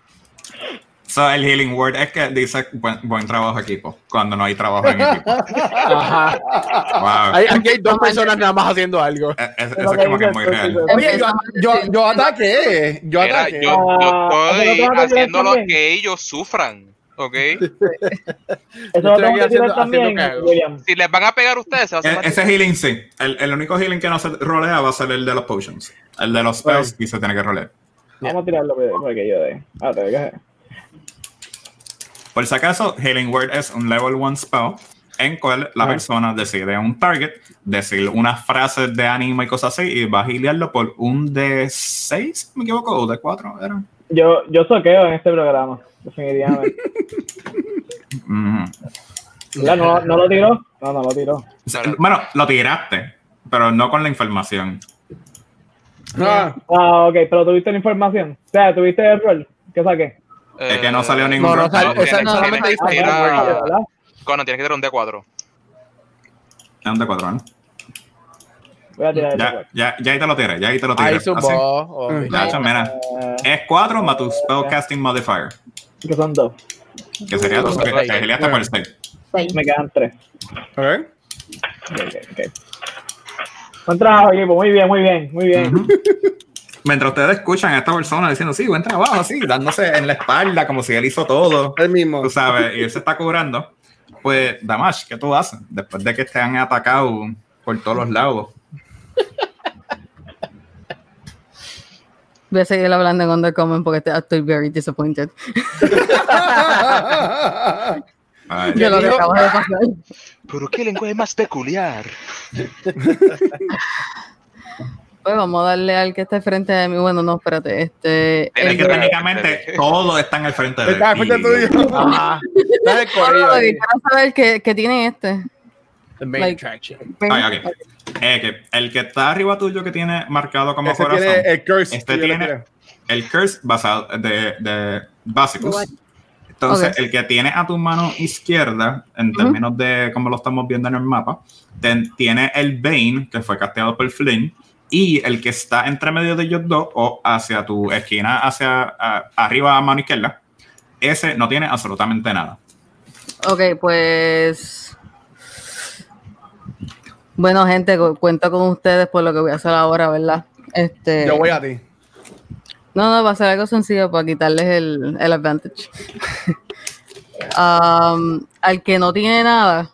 So, el healing word es que dice buen, buen trabajo equipo, cuando no hay trabajo en equipo. Ajá. Wow. Hay- aquí hay dos personas nada más haciendo algo. Es- es- Es Eso lo es que como que dice muy real. Oye, yo, yo, yo ataqué. Yo ataqué. yo, yo Ah, estoy ¿eso no te va a tirar haciendo lo que ellos sufran. ¿Ok? Eso lo tengo que haciendo- también, haciendo. Si les van a pegar a ustedes, se va a E- hacer Ese healing sí. El, el único healing que no se rolea va a ser el de los potions. El de los spells y se tiene que rolear. Vamos a tirarlo que yo de. Ah, te voy a Por si acaso, Healing Word es un level 1 spell en cual la Ah. persona decide un target, decir unas frases de anime y cosas así y va a healarlo por un de 6, ¿me equivoco? ¿O de 4? Era. Yo, yo soqueo en este programa, definitivamente. *laughs* ¿Verdad? No, no lo tiró, No, no lo tiró. O sea, Bueno, lo tiraste, pero no con la información. Ah, Ah, ok, pero tuviste la información. O sea, tuviste el rol. ¿Qué saqué? Es que no salió Eh, ningún No, no. Conan, tienes que tirar un D4. Es un D4, ¿no? Voy a tirar el Ya, D4. ya, ya ahí te lo tiré, ya ahí te lo tiré. Ahí subo. Ya, hecho, mira. Es 4 más tu Spellcasting Modifier, que son dos. que sería 2, que agiliaste por el 6. Seis. Me quedan tres. ok. Ok, ok, ok. Buen trabajo, equipo. Muy bien, muy bien, muy bien. Mientras ustedes escuchan a esta persona diciendo, sí, buen trabajo, así, dándose en la espalda como si él hizo todo, El mismo. tú sabes, y él se está cobrando, pues, Damash, ¿qué tú haces? Después de que te han atacado por todos los lados. Voy a seguir hablando en Undercommon porque estoy very disappointed. Ay, De lo que acaba de pasar. Pero qué lenguaje más peculiar. *laughs* Pues vamos a darle al que está frente de mí. Bueno, no, espérate. Este, Tiene es que técnicamente todo está en el frente de Está al frente él. tuyo. *laughs* El corrido quiero saber qué, qué tiene este. The main like- attraction. Eh, que el que está arriba tuyo que tiene marcado como Ese corazón, tiene el curse. Este tiene- el curse basado de, de básicos. Entonces, el que tiene a tu mano izquierda, en términos de cómo lo estamos viendo en el mapa, ten- tiene el Bane, que fue casteado por Flynn, y el que está entre medio de ellos dos, o hacia tu esquina, hacia a- arriba a mano izquierda, ese no tiene absolutamente nada. Ok, pues. Bueno, gente, cu- cuento con ustedes por lo que voy a hacer ahora, ¿verdad? Este, Yo voy a ti. No, no, va a ser algo sencillo para quitarles el, el advantage. *laughs* Um, al que no tiene nada,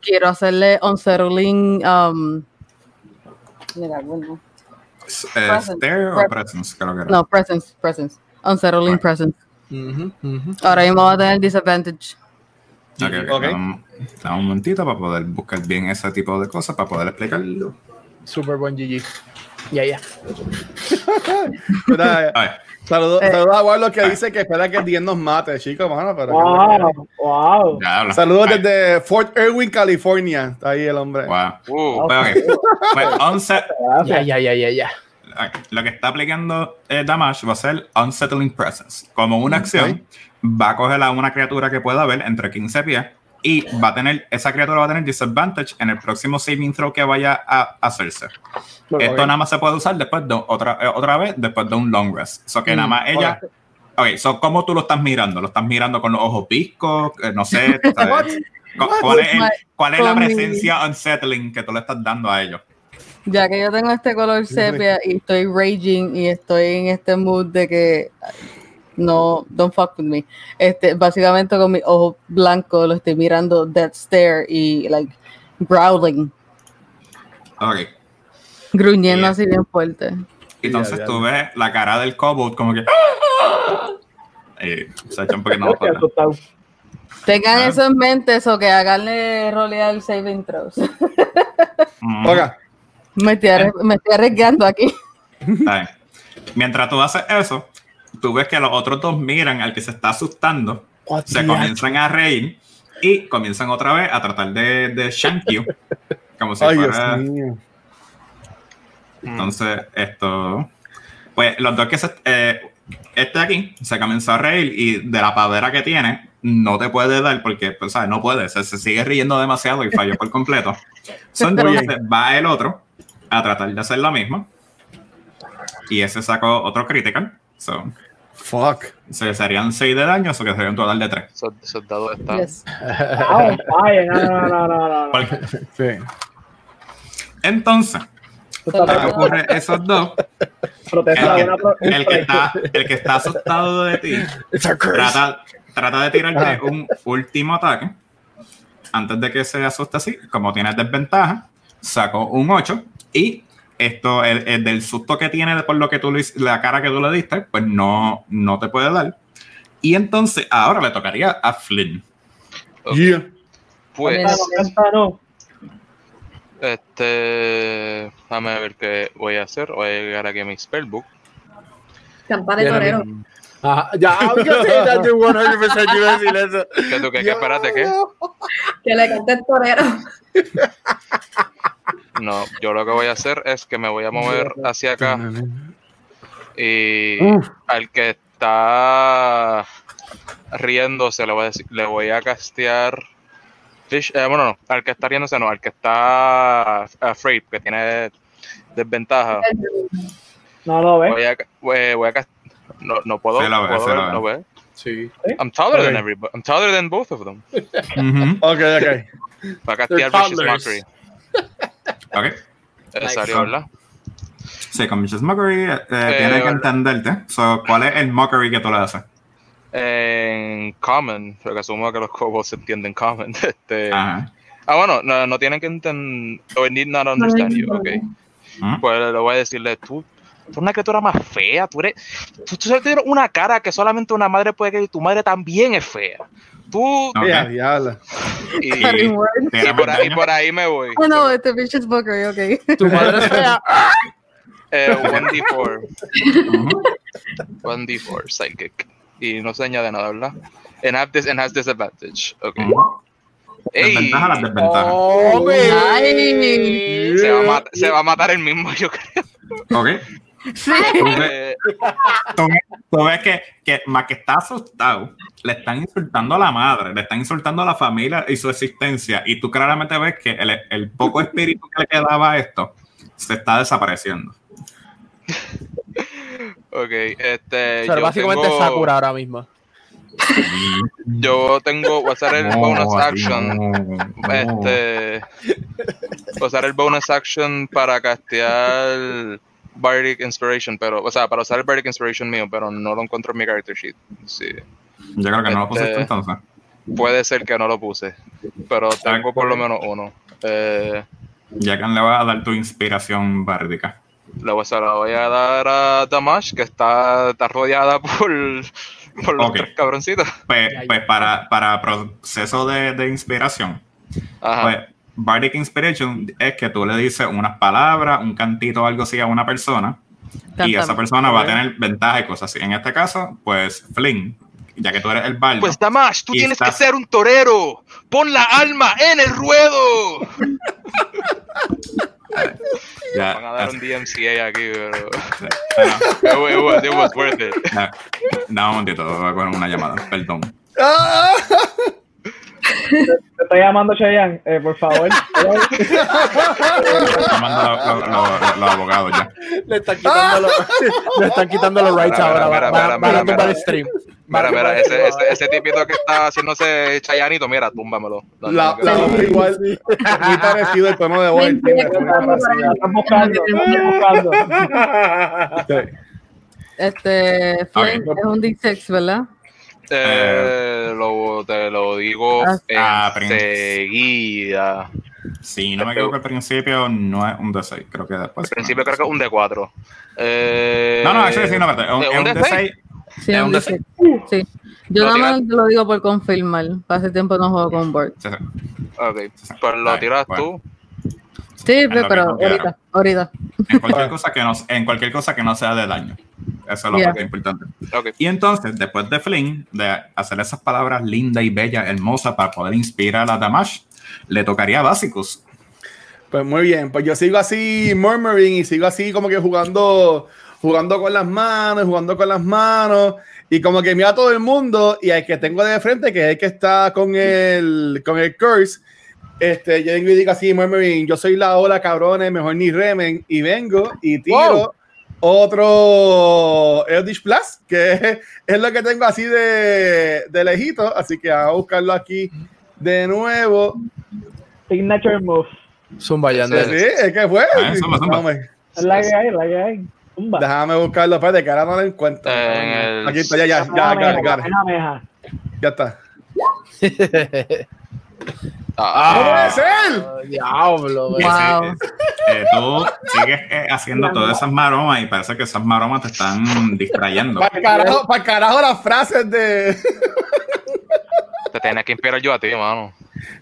quiero hacerle unsettling. Um, mira, bueno, S- eh, Presence. stare o Pre- presence, creo que era. no, presence, presence. Unsettling presence. Ahora mismo va a tener disadvantage. Ok, ok, Ok. dame un- dame un momentito para poder buscar bien ese tipo de cosas, para poder explicarlo. Super buen GG. Ya, ya. Ver, Saludos Eh. saludos a Warlock que dice que espera que el 10 nos mate, chicos, mano. Pero Wow, wow. Saludos Ay, desde Fort Irwin, California. Está ahí el hombre. wow. Uh, Pues, ok. Pues, 11, Ya, ya, ya, ya, ya. lo que está aplicando eh, Damage va a ser Unsettling Presence. Como una acción, va a coger a una criatura que pueda ver entre 15 pies y va a tener, esa criatura va a tener disadvantage en el próximo saving throw que vaya a hacerse. Esto nada más se puede usar después de otra, eh, otra vez, después de un long rest. So que nada más ella. Ok, so ¿cómo tú lo estás mirando? ¿Lo estás mirando con los ojos piscos? Eh, no sé. ¿sabes? Cu- ¿Cuál es, el- cuál es la presencia unsettling que tú le estás dando a ellos? Ya que yo tengo este color sepia y estoy raging y estoy en este mood de que no, don't fuck with me. Este, básicamente con mi ojo blanco lo estoy mirando dead stare y like growling, Ok. gruñendo Yeah. así bien fuerte. Entonces tú ves la cara del kobold como que. Y se echa un poquito más *laughs* Estoy para atrás. asustado. Tengan Ah. eso en mente, eso que haganle rolear saving throws. Mm, Oiga, me, estoy arri- me estoy arriesgando aquí. Mientras tú haces eso, tú ves que los otros dos miran al que se está asustando, se comienzan a reír y comienzan otra vez a tratar de, de shank you, como si ay, Dios fuera. mío. Entonces, esto. Pues los dos que se. eh, este aquí se comenzó a reír y de la pavera que tiene, no te puede dar porque, pues, ¿sabes? No puede, se, se sigue riendo demasiado y falló por completo. So, entonces va el otro a tratar de hacer lo mismo. Y ese sacó otro critical. So, Fuck. se serían 6 de daño, eso que sería un total de 3. esos, esos dados están. Yes. *laughs* Ah, vaya, no, no, no, no, no. Sí. Entonces, está ¿qué ocurre esos dos? El el que está, el que está asustado de ti trata, trata de tirarte Ajá. un último ataque antes de que se asuste así. Como tienes desventaja, sacó un 8 y esto, el, el del susto que tiene por lo que tú le la cara que tú le diste, pues no, no te puede dar. Y entonces ahora le tocaría a Flynn. Yeah. Pues, Ah, no, esta no. este. Déjame ver qué voy a hacer. Voy a llegar aquí a mi spellbook. Campa de Ya, torero. Ajá, ya, yo sé that you're 100% iba a decir eso. ¿Qué tú qué? qué? Espérate, ¿qué? Que le cante el torero. No, yo lo que voy a hacer es que me voy a mover hacia acá y Uf. al que está riéndose le voy a decir, le voy a castear Fish- eh, bueno, no, al que está riéndose no, al que está afraid, que tiene desventaja. No lo ves. Voy a, voy, voy a no, no puedo, Sí, lo ve, puedo sí, ver, lo ve. ¿no ve? Sí. I'm taller Ok. than everybody. I'm taller than both of them. Ujú. Ok, ok. Va a castear Vicious. Mockery. Ok. Necesario, ¿verdad? Sí, con Vicious Mockery eh, tienes que entenderte. So, ¿Cuál es el mockery que tú le haces? En Common, porque asumo que los kobolds entienden Common. *laughs* Este, Ajá. ah, bueno, no, no tienen que entender. Or need not understand you, ok. Pues le voy a decirle, tú, tú eres una criatura más fea, tú eres. Tú, tú solo tienes una cara que solamente una madre puede que tu madre también es fea. Tú. Ok. Ya, diablo. Y. *laughs* Tira y por ahí, por ahí me voy. Oh no, it's a vicious bookery, ok. Tu madre es fea. *laughs* Eh, 1d4. Ujú. 1d4 psychic. Y no se añade nada, ¿verdad? And, have this, and has disadvantage. Ok. Desventaja las desventajas. Oh, se, va a se va a matar el mismo, *laughs* yo creo. Ok. Sí. Tú ves, tú ves- tú ves que, que más que está asustado, le están insultando a la madre, le están insultando a la familia y su existencia. Y tú claramente ves que el, el poco espíritu que le quedaba a esto se está desapareciendo. ok, este. O sea, yo básicamente tengo- Sakura ahora mismo. Yo tengo. Voy a usar el No, bonus action. no, no. Este. Voy a usar el bonus action para castear Bardic Inspiration, pero. O sea, para usar el Bardic Inspiration mío, pero no lo encuentro en mi character sheet. Sí. Yo creo que no lo pusiste Este- entonces. Puede ser que no lo puse, pero tengo por lo menos uno. Eh, Ya que le vas a dar tu inspiración bárdica. la voy a dar a Damash, que está, está rodeada por, por los tres cabroncitos. Pues, pues para, para proceso de, de inspiración, Ajá. pues Bardic Inspiration es que tú le dices unas palabras, un cantito o algo así a una persona y esa persona va a tener ventaja y cosas así. En este caso, pues Flynn, ya que tú eres el bardo, Pues Damash, tú tienes que ser un torero. Pon la alma en el ruedo. *laughs* ya, Van a dar un DMCA aquí, pero *laughs* ya, it was, it was worth it. da un momentito, voy a coger una llamada, perdón. Ah, Te estoy llamando Cheyenne, eh, por favor. Estoy llamando a los, abogados ya. Le están quitando los, le están quitando los rights Mira, ahora. mira, mira, mira, mira. el stream. Mira, mira, el ese, ese, ese tipito que está haciéndose Chayanito, mira, túmbamelo. No, La, no, la no. voz igual, muy parecido al tono de voz. están buscando, la están buscando. Este, Flame es un D6, ¿verdad? Eh, lo, te lo digo Ah, enseguida. Si no me equivoco, al principio no es un D6, creo que después. Al principio creo que es un D4. Eh, No, no, actually sí, no, es un, ¿un es un D6? D6. Sí, Es un un D6. Sí. Yo ¿Lo nada más lo digo por confirmar. Hace tiempo no juego con Board. Sí, sí. Ok, pues lo tiras bueno. tú. Sí, pero ahorita, ahorita. En cualquier *laughs* cosa que no, en cualquier cosa que no sea de daño. Eso es lo Yeah. que es importante. Ok. Y entonces, después de Flynn, de hacer esas palabras lindas y bellas, hermosas para poder inspirar a Damash, le tocaría a Básicos. Pues muy bien, pues yo sigo así murmuring y sigo así como que jugando, jugando con las manos, jugando con las manos y como que mira a todo el mundo y al que tengo de frente, que es el que está con el, con el curse, este, yo vengo y digo así murmuring, yo soy la ola cabrones, mejor ni remen y vengo y tiro otro Eldritch Plus, que es, *laughs* es lo que tengo así de, de lejito, así que vamos a buscarlo aquí de nuevo. Signature move. Zumba, ya, Sí, es que fue. Ah, zumba, zumba. La que hay, la que hay. Zumba. Déjame buscarlo, espérate, que ahora no lo encuentro. En el- Aquí está, ya, ya, ya, una meja. ya está. *laughs* Ah, ¡No ser! Oh, Diablo, Wow. eh, tú sigues eh, haciendo todas esas maromas y parece que esas maromas te están distrayendo. Para carajo, las frases de. te tienes que inspirar yo a ti, mano.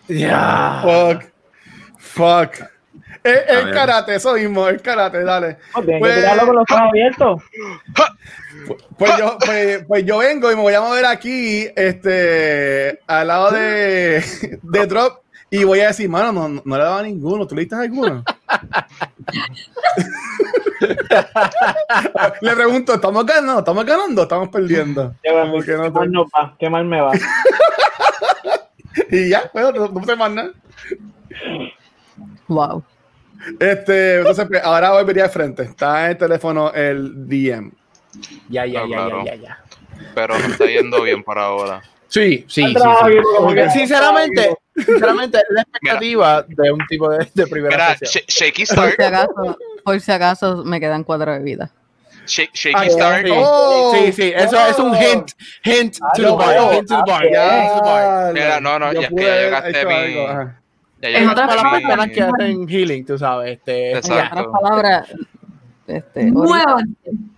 Ya. Fuck. Fuck. Es ver. karate, eso mismo, el karate, dale. Pues- que con los ojos abiertos. Pues yo, pues, pues yo vengo y me voy a mover aquí, este, al lado de, de Drop y voy a decir, mano, no, no le daba ninguno. ¿Tú le diste alguno? *laughs* le pregunto, ¿estamos ganando? ¿Estamos ganando? ¿Estamos perdiendo? Qué no qué mal va, qué mal me va. *laughs* Y ya, bueno, no, no se más nada. Wow. Este, entonces, pues, ahora volvería de frente. Está en el teléfono el DM. Ya, ya, No, ya, claro. ya, ya, ya. Pero no está yendo bien por ahora. Sí, sí, sí, Sinceramente, sinceramente, la expectativa de un tipo de, de primera Mira, Shaky Por si acaso, por si acaso me quedan cuatro de vida. Shake- Shaky Ah, Start. Sí, Oh, sí, sí, eso es un hint, hint to the yo bar, hint to the bar, hint to the bar. Mira, no, no, yo ya- pude ya llegaste hecho mi- llegaste otras personas que hacen healing, tú sabes, este, Exacto. ya. En otras palabras, este,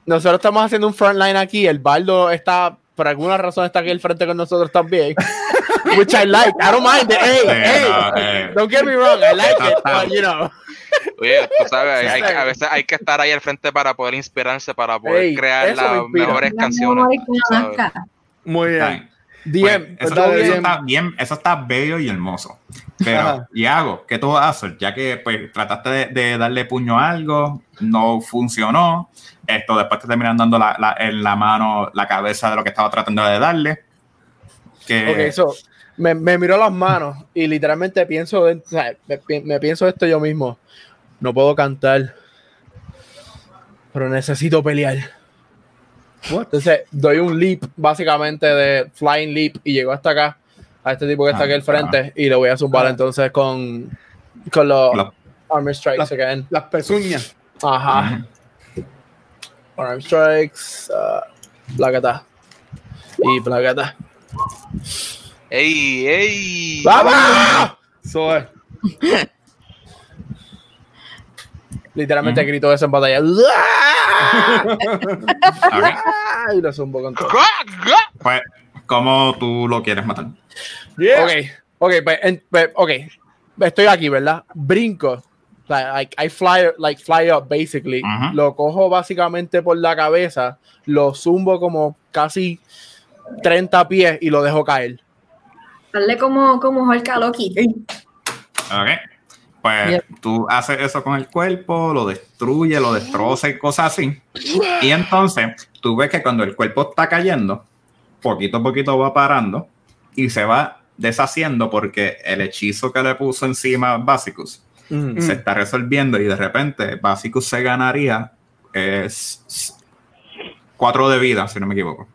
nosotros estamos haciendo un frontline aquí, el baldo está, por alguna razón está aquí al frente con nosotros también, *laughs* which I like, I don't mind it, hey, hey, no, eh, don't get me wrong, I like it, but you know, Oye, tú sabes, hay, a veces hay que estar ahí al frente para poder inspirarse, para poder Ey, crear eso me las inspira. mejores canciones. máscara. Muy bien. bien. DM, Pues, eso, dale, eso DM. está bien, eso está bello y hermoso. Pero, Ajá. ¿y hago? ¿Qué tú vas a hacer? Ya que pues, trataste de, de darle puño a algo, no funcionó. Esto después te terminan dando la, la- en la mano la cabeza de lo que estaba tratando de darle. Que, so, me, me miro las manos y literalmente pienso, de- o sea, me, pi- me pienso esto yo mismo. No puedo cantar, pero necesito pelear. Entonces doy un leap, básicamente de flying leap, y llego hasta acá, a este tipo que está Ah, aquí al frente, y le voy a zumbar Ah. entonces con, con los Los- armor strikes Las- again. Las pezuñas. Ajá. Arm strikes, uh, placata. Y placata. ¡Ey, ey! ¡Vamos! Eso es. Literalmente Ujú. grito eso en batalla. y lo zumbo con todo. pues, ¿cómo tú lo quieres matar? Yeah. Ok, ok, pues, en- pues, ok. Estoy aquí, ¿verdad? Brinco. Like, I fly, like, fly up, basically. Lo cojo básicamente por la cabeza, lo zumbo como casi 30 pies y lo dejo caer. Darle como, como Hulk a Loki. Ok. Pues Yep. tú haces eso con el cuerpo, lo destruye, lo destroza y cosas así. Y entonces tú ves que cuando el cuerpo está cayendo, poquito a poquito va parando y se va deshaciendo porque el hechizo que le puso encima Basicus Mm. se está resolviendo y de repente Basicus se ganaría es s- cuatro de vida, si no me equivoco.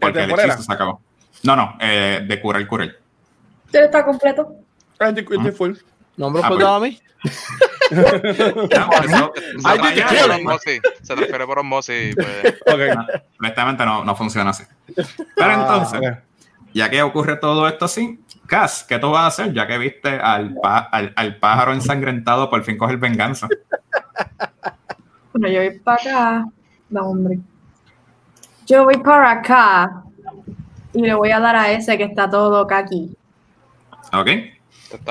Porque el hechizo se acabó. No, no, eh, de curar, curar. ¿Usted está completo? Ah, full. ¿No me lo Ah, puedes pues. dar a mí? *laughs* No, eso- Se te por osmosis. Se refiere por osmosis. Pues. *laughs* Ok. honestamente no, no funciona así. Pero entonces, Ah, ya que ocurre todo esto así, Cass, ¿qué tú vas a hacer ya que viste al, al, al pájaro ensangrentado por fin coger venganza? Bueno, yo voy para acá. No, hombre. Yo voy para acá y le voy a dar a ese que está todo acá aquí. Ok. Pues,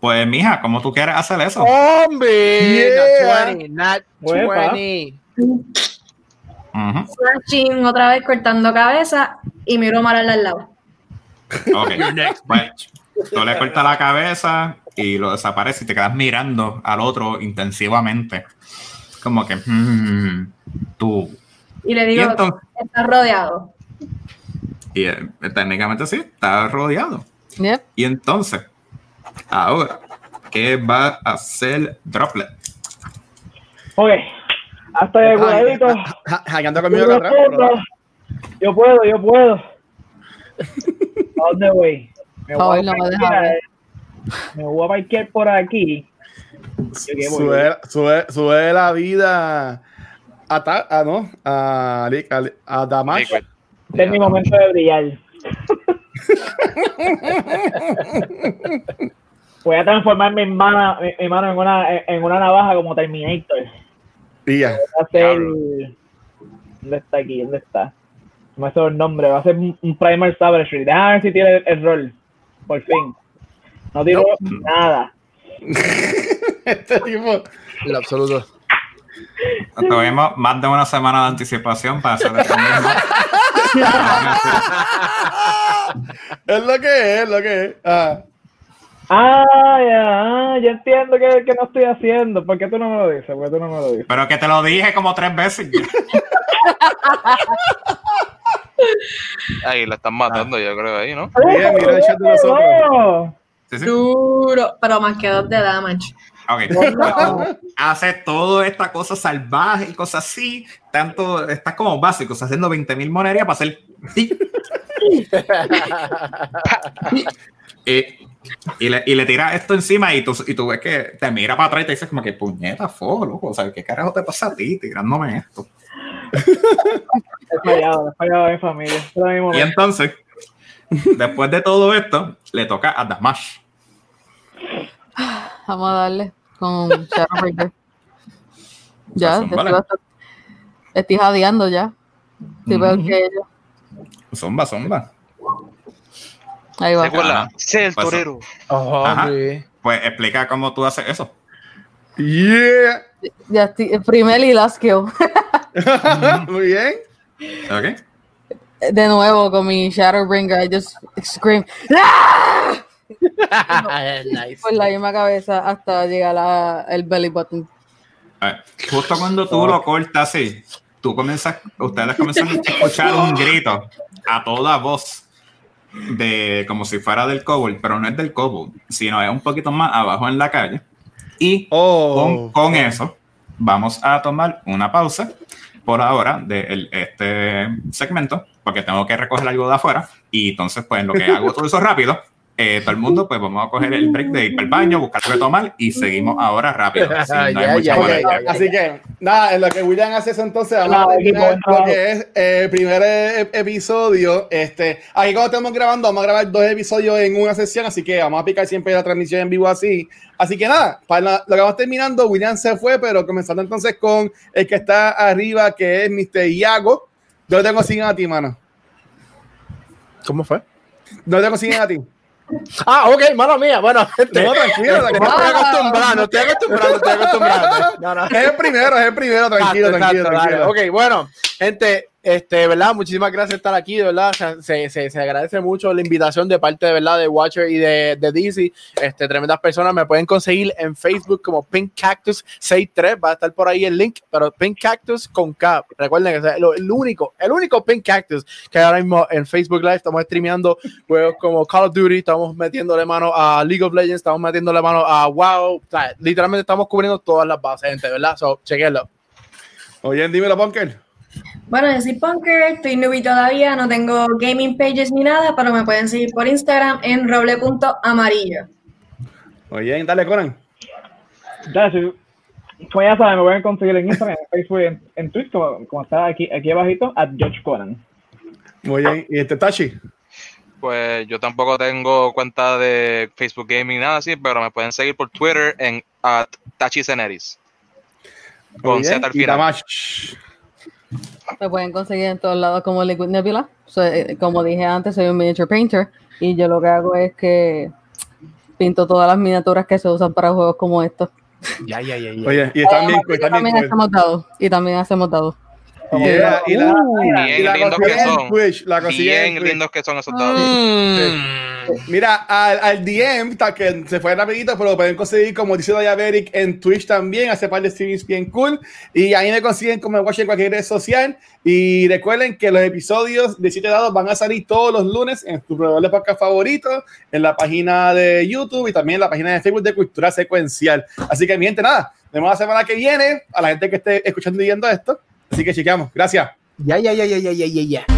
pues, mija, ¿cómo tú quieres hacer eso? ¡Hombre! Yeah. Not 20, not 20. Otra vez cortando cabeza y miro mal al lado. Ok, next pues, match. Tú le cortas la cabeza y lo desaparece y te quedas mirando al otro intensivamente. Como que, mm, tú. Y le digo, ¿Y estás rodeado. Y eh, técnicamente sí, está rodeado. Y entonces, ahora, ¿qué va a hacer Droplet? Ok, hasta de cuidadito. ja- Hackeando conmigo acá atrás. pero- Yo puedo, yo puedo. ¿A dónde voy? Me Ay, no me deja me voy a parquear por aquí. Voy. Sube, sube, sube la vida a, ta, a no, a, a, a Damash. Este es mi momento de brillar. *laughs* Voy a transformar mi mano, mi, mi mano en, una, en una navaja como Terminator. Va a ser. Diablo. ¿Dónde está aquí? ¿Dónde está? No me sé el nombre. Va a ser un, Primal Savagery. Déjame ver si tiene el, el rol. Por fin. No tiro nada. *laughs* Este tipo. En lo absoluto. Tuvimos más de una semana de anticipación para hacer esto mismo. *laughs* es lo que es, es lo que es. Ah. Ah, ya, ya entiendo que, que no estoy haciendo. ¿Por qué tú no me lo dices? ¿Por qué tú no me lo dices? Pero que te lo dije como tres veces. *laughs* Ahí la están matando, yo creo, ahí, ¿no? Mira, mira el chat de nosotros. No. Sí, sí. Duro, pero más que dos de damage. Ok. *laughs* Hace toda esta cosa salvaje y cosas así. Tanto, estás como básico, estás haciendo 20.000 monerías para hacer. tic. *laughs* y, le, y le tiras esto encima y tú, y tú ves que te mira para atrás y te dices como que puñeta, fo, loco. O sea, ¿qué carajo te pasa a ti tirándome esto? *laughs* He fallado, he fallado a mi familia. Y entonces, después de todo esto, le toca a Damash. *sighs* Vamos a darle con Shadowbreaker. *laughs* Ya, vale. estoy, jadeando ya. Estoy peor que ellos. Zomba, zomba. Ahí va. Sé el Pues, torero. Oh. Pues explica cómo tú haces eso. Yeah. Ya estoy, el primer y last kill. *laughs* Muy bien. ¿Ok? De nuevo con mi Shadowbringer, I just scream *laughs* ¡Ah! nice. por la misma cabeza hasta llegar a el belly button. Ver, justo cuando tú lo cortas así, tú comienzas, ustedes comienzan a escuchar un grito a toda voz de como si fuera del kobold, pero no es del kobold, sino es un poquito más abajo en la calle. Y Oh. con, con eso vamos a tomar una pausa por ahora de el- este segmento, porque tengo que recoger algo de afuera. Y entonces, pues lo que hago *laughs* todo eso rápido. Eh, todo el mundo, pues vamos a coger el break de ir para el baño, buscar algo tomar y seguimos ahora rápido. *laughs* sin. Así que, nada, en lo que William hace eso, entonces vamos a terminar buen lo que es eh, el primer e- episodio. Este, aquí cuando estamos grabando, vamos a grabar dos episodios en una sesión, así que vamos a picar siempre la transmisión en vivo así. Así que nada, para la- lo que vamos terminando, William se fue, pero comenzando entonces con el que está arriba, que es Mr. Iago. ¿Dónde te consiguen a ti, mano? ¿Cómo fue? ¿Dónde te consiguen a ti? *laughs* Ah, ok, mala mía. Bueno, *laughs* gente. No, tranquilo, No estoy acostumbrado, no estoy acostumbrado, no estoy acostumbrado. No, no. Es el primero, es el primero, tranquilo, Exacto, tranquilo, exacto, dale. Ok, bueno, gente, este, ¿verdad? Muchísimas gracias por estar aquí, de verdad. Se, se, se agradece mucho la invitación de parte de verdad de Watcher y de, de DC. Este, tremendas personas me pueden conseguir en Facebook como Pink Cactus 63. Va a estar por ahí el link, pero Pink Cactus con K. Recuerden que es el, el único, el único Pink Cactus que ahora mismo en Facebook Live estamos streameando juegos como Call of Duty, estamos metiéndole mano a League of Legends, estamos metiéndole mano a WoW. O sea, literalmente estamos cubriendo todas las bases, gente, ¿verdad? So, chequenlo. Oye, dímelo, Bunker. Bueno, yo soy Punker, estoy newbie todavía, no tengo gaming pages ni nada, pero me pueden seguir por Instagram en roble.amarillo. Oye, dale, Conan. Ya, si- como ya saben, me pueden conseguir en Instagram, en Facebook y en, en Twitter, como, como está aquí, aquí abajito, at George Conan. Muy bien. ¿Y este Tachi? Pues yo tampoco tengo cuenta de Facebook Gaming, nada así, pero me pueden seguir por Twitter en at Tachiceneris. Con Muy bien. Z al Y final. Me pueden conseguir en todos lados como Liquid Nebula. Soy- eh, como dije antes, soy un miniature painter y yo lo que hago es que pinto todas las miniaturas que se usan para juegos como estos. Ya, ya, ya, ya. Oye, y Además, que están bien también hacemos dados y también hacemos dados. Yeah, y la, Bien y la lindos que son. Twitch, la Bien lindos que son esos dados. Mira, al, al DM, que se fue rapidito, pero lo pueden conseguir como dice Diaberic en Twitch también, hace par de streams bien cool. Y ahí me consiguen como watch en cualquier red social. Y recuerden que los episodios de 7 dados van a salir todos los lunes en tu proveedor de podcast favorito, en la página de YouTube y también en la página de Facebook de Cultura Secuencial. Así que, mi gente, nada, nos vemos la semana que viene a la gente que esté escuchando y viendo esto. Así que chequeamos. Gracias. Ya, ya, ya, ya, ya, ya, ya.